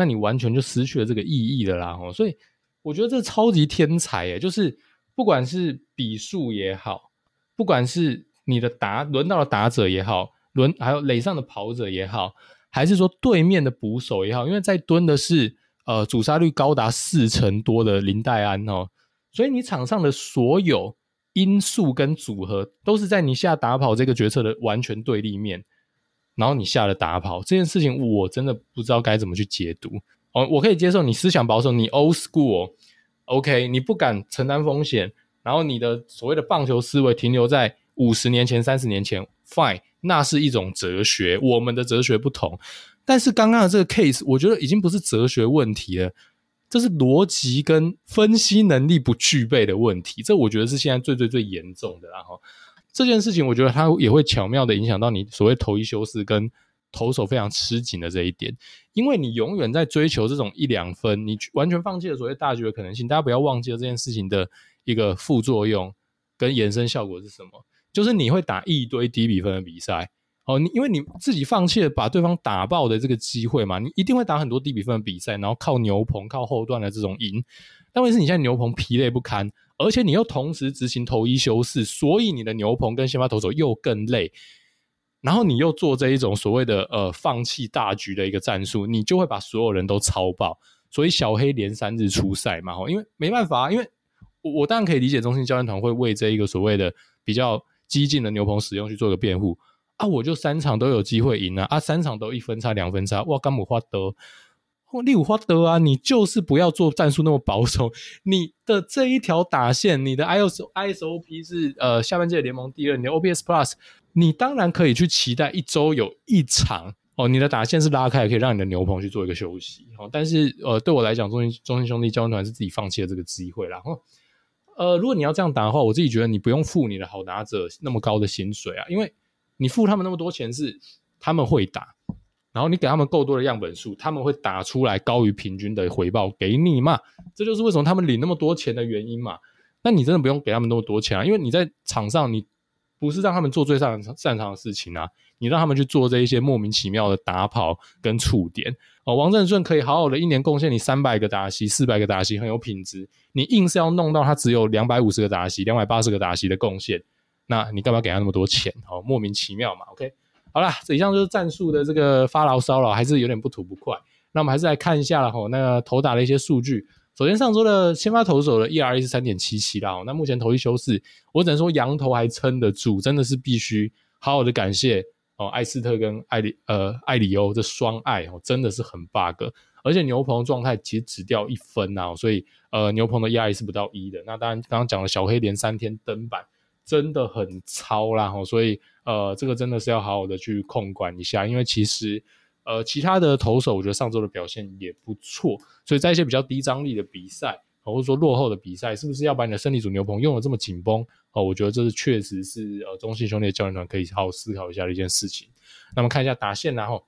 那你完全就失去了这个意义了啦，哦，所以我觉得这超级天才诶，就是。不管是比数也好，不管是你的打轮到了打者也好，轮还有垒上的跑者也好，还是说对面的捕手也好，因为在蹲的是呃阻杀率高达四成多的林黛安哦，所以你场上的所有因素跟组合都是在你下打跑这个决策的完全对立面，然后你下了打跑这件事情，我真的不知道该怎么去解读哦。我可以接受你思想保守，你 old school。OK，你不敢承担风险，然后你的所谓的棒球思维停留在五十年前、三十年前，Fine，那是一种哲学，我们的哲学不同。但是刚刚的这个 case，我觉得已经不是哲学问题了，这是逻辑跟分析能力不具备的问题。这我觉得是现在最最最严重的。然后这件事情，我觉得它也会巧妙的影响到你所谓投一休四跟。投手非常吃紧的这一点，因为你永远在追求这种一两分，你完全放弃了所谓大局的可能性。大家不要忘记了这件事情的一个副作用跟延伸效果是什么？就是你会打一堆低比分的比赛哦，你因为你自己放弃了把对方打爆的这个机会嘛，你一定会打很多低比分的比赛，然后靠牛棚、靠后段的这种赢。但问题是你现在牛棚疲累不堪，而且你又同时执行投一休四，所以你的牛棚跟先发投手又更累。然后你又做这一种所谓的呃放弃大局的一个战术，你就会把所有人都超爆。所以小黑连三日出赛嘛，因为没办法，因为我我当然可以理解中信教练团会为这一个所谓的比较激进的牛棚使用去做个辩护啊，我就三场都有机会赢啊，啊三场都一分差两分差，哇，干姆花德，利五花德啊，你就是不要做战术那么保守，你的这一条打线，你的 ISO ISOP 是呃下半届联盟第二，你的 OPS Plus。你当然可以去期待一周有一场哦，你的打线是拉开，可以让你的牛棚去做一个休息哦。但是呃，对我来讲，中心中心兄弟教练团是自己放弃了这个机会。然后呃，如果你要这样打的话，我自己觉得你不用付你的好打者那么高的薪水啊，因为你付他们那么多钱是他们会打，然后你给他们够多的样本数，他们会打出来高于平均的回报给你嘛。这就是为什么他们领那么多钱的原因嘛。那你真的不用给他们那么多钱啊，因为你在场上你。不是让他们做最擅擅长的事情啊！你让他们去做这一些莫名其妙的打跑跟触点哦。王振顺可以好好的一年贡献你三百个打席、四百个打席，很有品质。你硬是要弄到他只有两百五十个打席、两百八十个打席的贡献，那你干嘛给他那么多钱？哦，莫名其妙嘛。OK，好啦，这以上就是战术的这个发牢骚了，还是有点不吐不快。那我们还是来看一下了哈，那个投打的一些数据。首先，上周的先发投手的 ERA 是三点七七啦。那目前投一休四，我只能说羊投还撑得住，真的是必须好好的感谢哦，艾斯特跟艾里呃艾里欧这双爱哦，真的是很 bug。而且牛棚状态其实只掉一分呐，所以呃牛棚的 ERA 是不到一的。那当然，刚刚讲了小黑连三天登板，真的很超啦，所以呃这个真的是要好好的去控管一下，因为其实。呃，其他的投手我觉得上周的表现也不错，所以在一些比较低张力的比赛，或者说落后的比赛，是不是要把你的胜利组牛棚用的这么紧绷？哦，我觉得这是确实是呃中信兄弟的教练团可以好好思考一下的一件事情。那么看一下打线，然后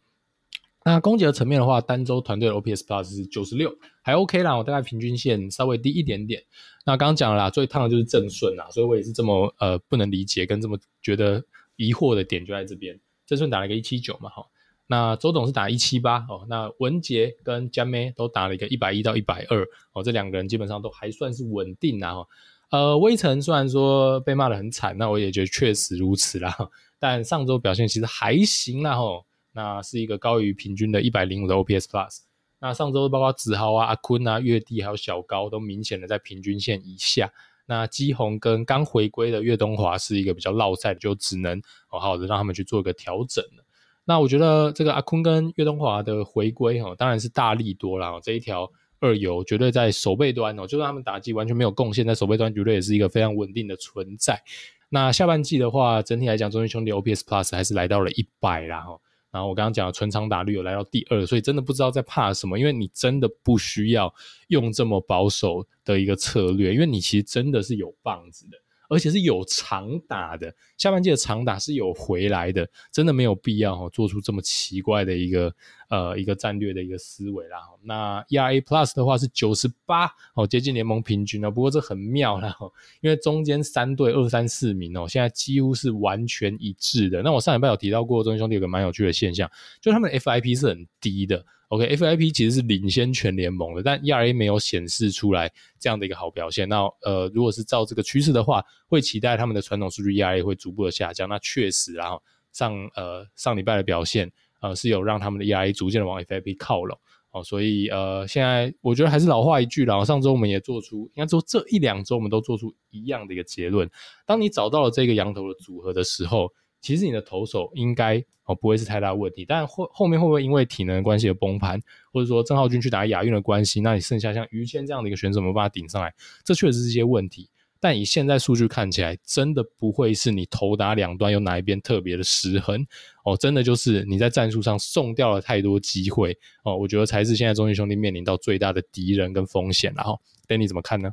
那攻击的层面的话，单周团队的 OPS Plus 是九十六，还 OK 啦，我大概平均线稍微低一点点。那刚刚讲了啦，最烫的就是正顺啦，所以我也是这么呃不能理解跟这么觉得疑惑的点就在这边。正顺打了一个一七九嘛，哈。那周董是打一七八哦，那文杰跟江妹都打了一个一百一到一百二哦，这两个人基本上都还算是稳定啦哈。呃，威晨虽然说被骂得很惨，那我也觉得确实如此啦。但上周表现其实还行啦吼，那是一个高于平均的一百零五的 OPS Plus。那上周包括子豪啊、阿坤啊、岳地还有小高都明显的在平均线以下。那基宏跟刚回归的岳东华是一个比较落赛，就只能好好的让他们去做一个调整了。那我觉得这个阿坤跟岳东华的回归哈，当然是大利多啦。这一条二游绝对在守备端哦，就算他们打击完全没有贡献，在守备端绝对也是一个非常稳定的存在。那下半季的话，整体来讲，中信兄弟 OPS Plus 还是来到了一百啦哈。然后我刚刚讲的纯长打率有来到第二，所以真的不知道在怕什么，因为你真的不需要用这么保守的一个策略，因为你其实真的是有棒子的。而且是有长打的，下半季的长打是有回来的，真的没有必要哈做出这么奇怪的一个呃一个战略的一个思维啦。那 ERA Plus 的话是九十八哦，接近联盟平均了。不过这很妙啦，因为中间三队二三四名哦，现在几乎是完全一致的。那我上礼拜有提到过，中间兄弟有个蛮有趣的现象，就他们的 FIP 是很低的。OK，FIP 其实是领先全联盟的，但 ERA 没有显示出来这样的一个好表现。那呃，如果是照这个趋势的话，会期待他们的传统数据 ERA 会逐步的下降。那确实，然后上呃上礼拜的表现呃是有让他们的 ERA 逐渐的往 FIP 靠拢哦。所以呃，现在我觉得还是老话一句啦，上周我们也做出，应该说这一两周我们都做出一样的一个结论：当你找到了这个羊头的组合的时候。其实你的投手应该哦不会是太大问题，但后后面会不会因为体能的关系而崩盘，或者说郑浩均去打亚运的关系，那你剩下像于谦这样的一个选手没办法顶上来，这确实是一些问题。但以现在数据看起来，真的不会是你投打两端有哪一边特别的失衡哦，真的就是你在战术上送掉了太多机会哦，我觉得才是现在中信兄弟面临到最大的敌人跟风险。然后，Danny 怎么看呢？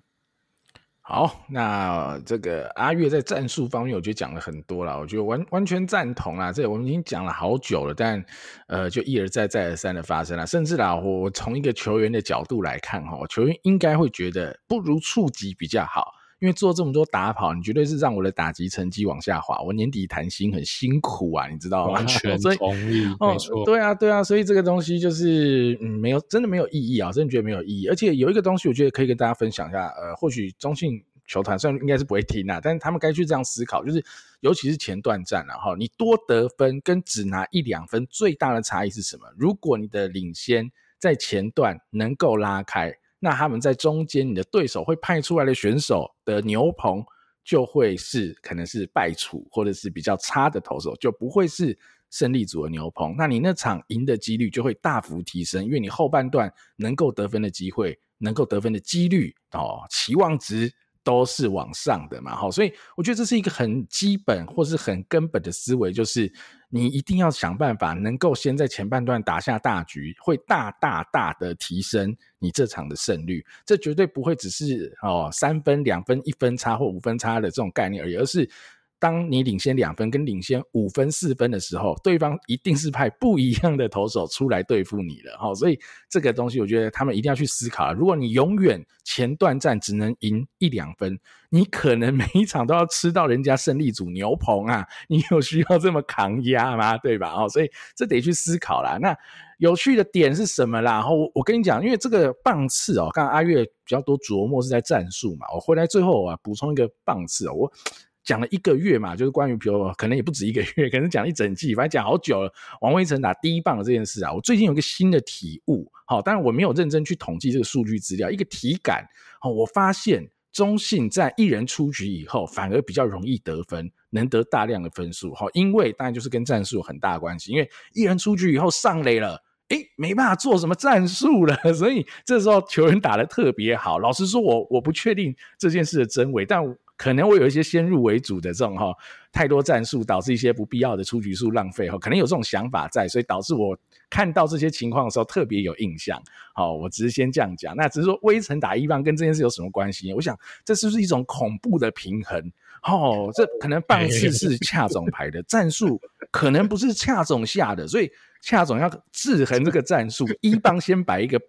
好，那这个阿月在战术方面，我觉得讲了很多了，我觉得完完全赞同啦。这我们已经讲了好久了，但呃，就一而再再而三的发生了。甚至啦，我从一个球员的角度来看哈，球员应该会觉得不如触及比较好，因为做这么多打跑，你绝对是让我的打击成绩往下滑。我年底谈薪很辛苦啊，你知道吗？完全 同意，没错。对啊，对啊，所以这个东西就是嗯，没有真的没有意义啊，真的觉得没有意义。而且有一个东西，我觉得可以跟大家分享一下，呃，或许中信。球团虽然应该是不会听啊，但是他们该去这样思考，就是尤其是前段战了哈，你多得分跟只拿一两分最大的差异是什么？如果你的领先在前段能够拉开，那他们在中间，你的对手会派出来的选手的牛棚就会是可能是败处或者是比较差的投手，就不会是胜利组的牛棚。那你那场赢的几率就会大幅提升，因为你后半段能够得分的机会、能够得分的几率哦，期望值。都是往上的嘛，好，所以我觉得这是一个很基本或是很根本的思维，就是你一定要想办法能够先在前半段打下大局，会大大大的提升你这场的胜率。这绝对不会只是哦三分、两分、一分差或五分差的这种概念而已，而是。当你领先两分跟领先五分四分的时候，对方一定是派不一样的投手出来对付你了，哈，所以这个东西我觉得他们一定要去思考。如果你永远前段战只能赢一两分，你可能每一场都要吃到人家胜利组牛棚啊，你有需要这么抗压吗？对吧？哦，所以这得去思考啦。那有趣的点是什么啦？然后我跟你讲，因为这个棒次哦，刚刚阿月比较多琢磨是在战术嘛，我回来最后啊补充一个棒次，我。讲了一个月嘛，就是关于比如可能也不止一个月，可能讲一整季，反正讲好久了。王威成打第一棒的这件事啊，我最近有一个新的体悟，好，当然我没有认真去统计这个数据资料，一个体感，好，我发现中信在一人出局以后，反而比较容易得分，能得大量的分数，好，因为当然就是跟战术有很大的关系，因为一人出局以后上垒了，诶，没办法做什么战术了，所以这时候球员打得特别好。老实说我，我我不确定这件事的真伪，但。可能我有一些先入为主的这种哈，太多战术导致一些不必要的出局数浪费哈，可能有这种想法在，所以导致我看到这些情况的时候特别有印象。好，我只是先这样讲，那只是说威城打一棒跟这件事有什么关系？我想这是不是一种恐怖的平衡？哦，这可能棒次是恰总排的 战术，可能不是恰总下的，所以恰总要制衡这个战术，一棒先摆一个。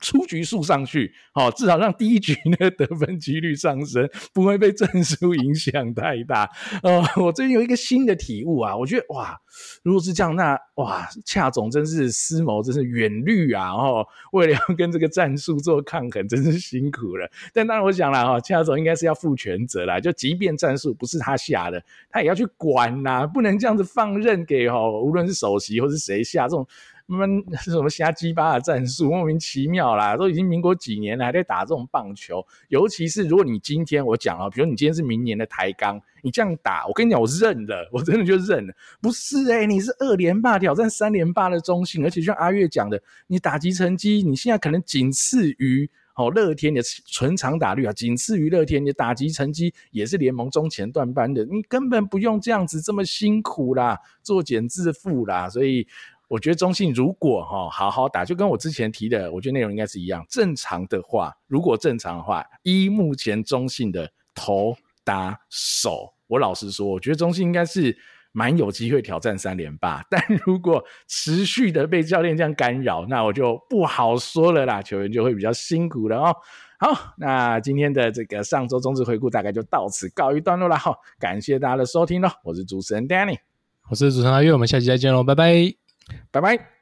出局数上去，好，至少让第一局呢得分几率上升，不会被战术影响太大。呃，我最近有一个新的体悟啊，我觉得哇，如果是这样，那哇，恰总真是思谋，真是远虑啊，哦，为了要跟这个战术做抗衡，真是辛苦了。但当然，我想了哈，恰总应该是要负全责啦，就即便战术不是他下的，他也要去管呐，不能这样子放任给哦，无论是首席或是谁下这种。们是什么瞎鸡巴的战术，莫名其妙啦！都已经民国几年了，还在打这种棒球。尤其是如果你今天我讲啊，比如你今天是明年的台钢，你这样打，我跟你讲，我认了，我真的就认了。不是诶、你是二连霸挑战三连霸的中心，而且像阿月讲的，你打击成绩，你现在可能仅次于哦乐天的纯长打率啊，仅次于乐天，你的打击成绩也是联盟中前段班的，你根本不用这样子这么辛苦啦，作茧自缚啦，所以。我觉得中信如果哈好好打，就跟我之前提的，我觉得内容应该是一样。正常的话，如果正常的话，依目前中信的投打手，我老实说，我觉得中信应该是蛮有机会挑战三连霸。但 如果持续的被教练这样干扰，那我就不好说了啦，球员就会比较辛苦了哦。好，那今天的这个上周中职回顾大概就到此告一段落了。好，感谢大家的收听喽，我是主持人 Danny，我是主持人阿月，我们下期再见喽，拜拜。拜拜。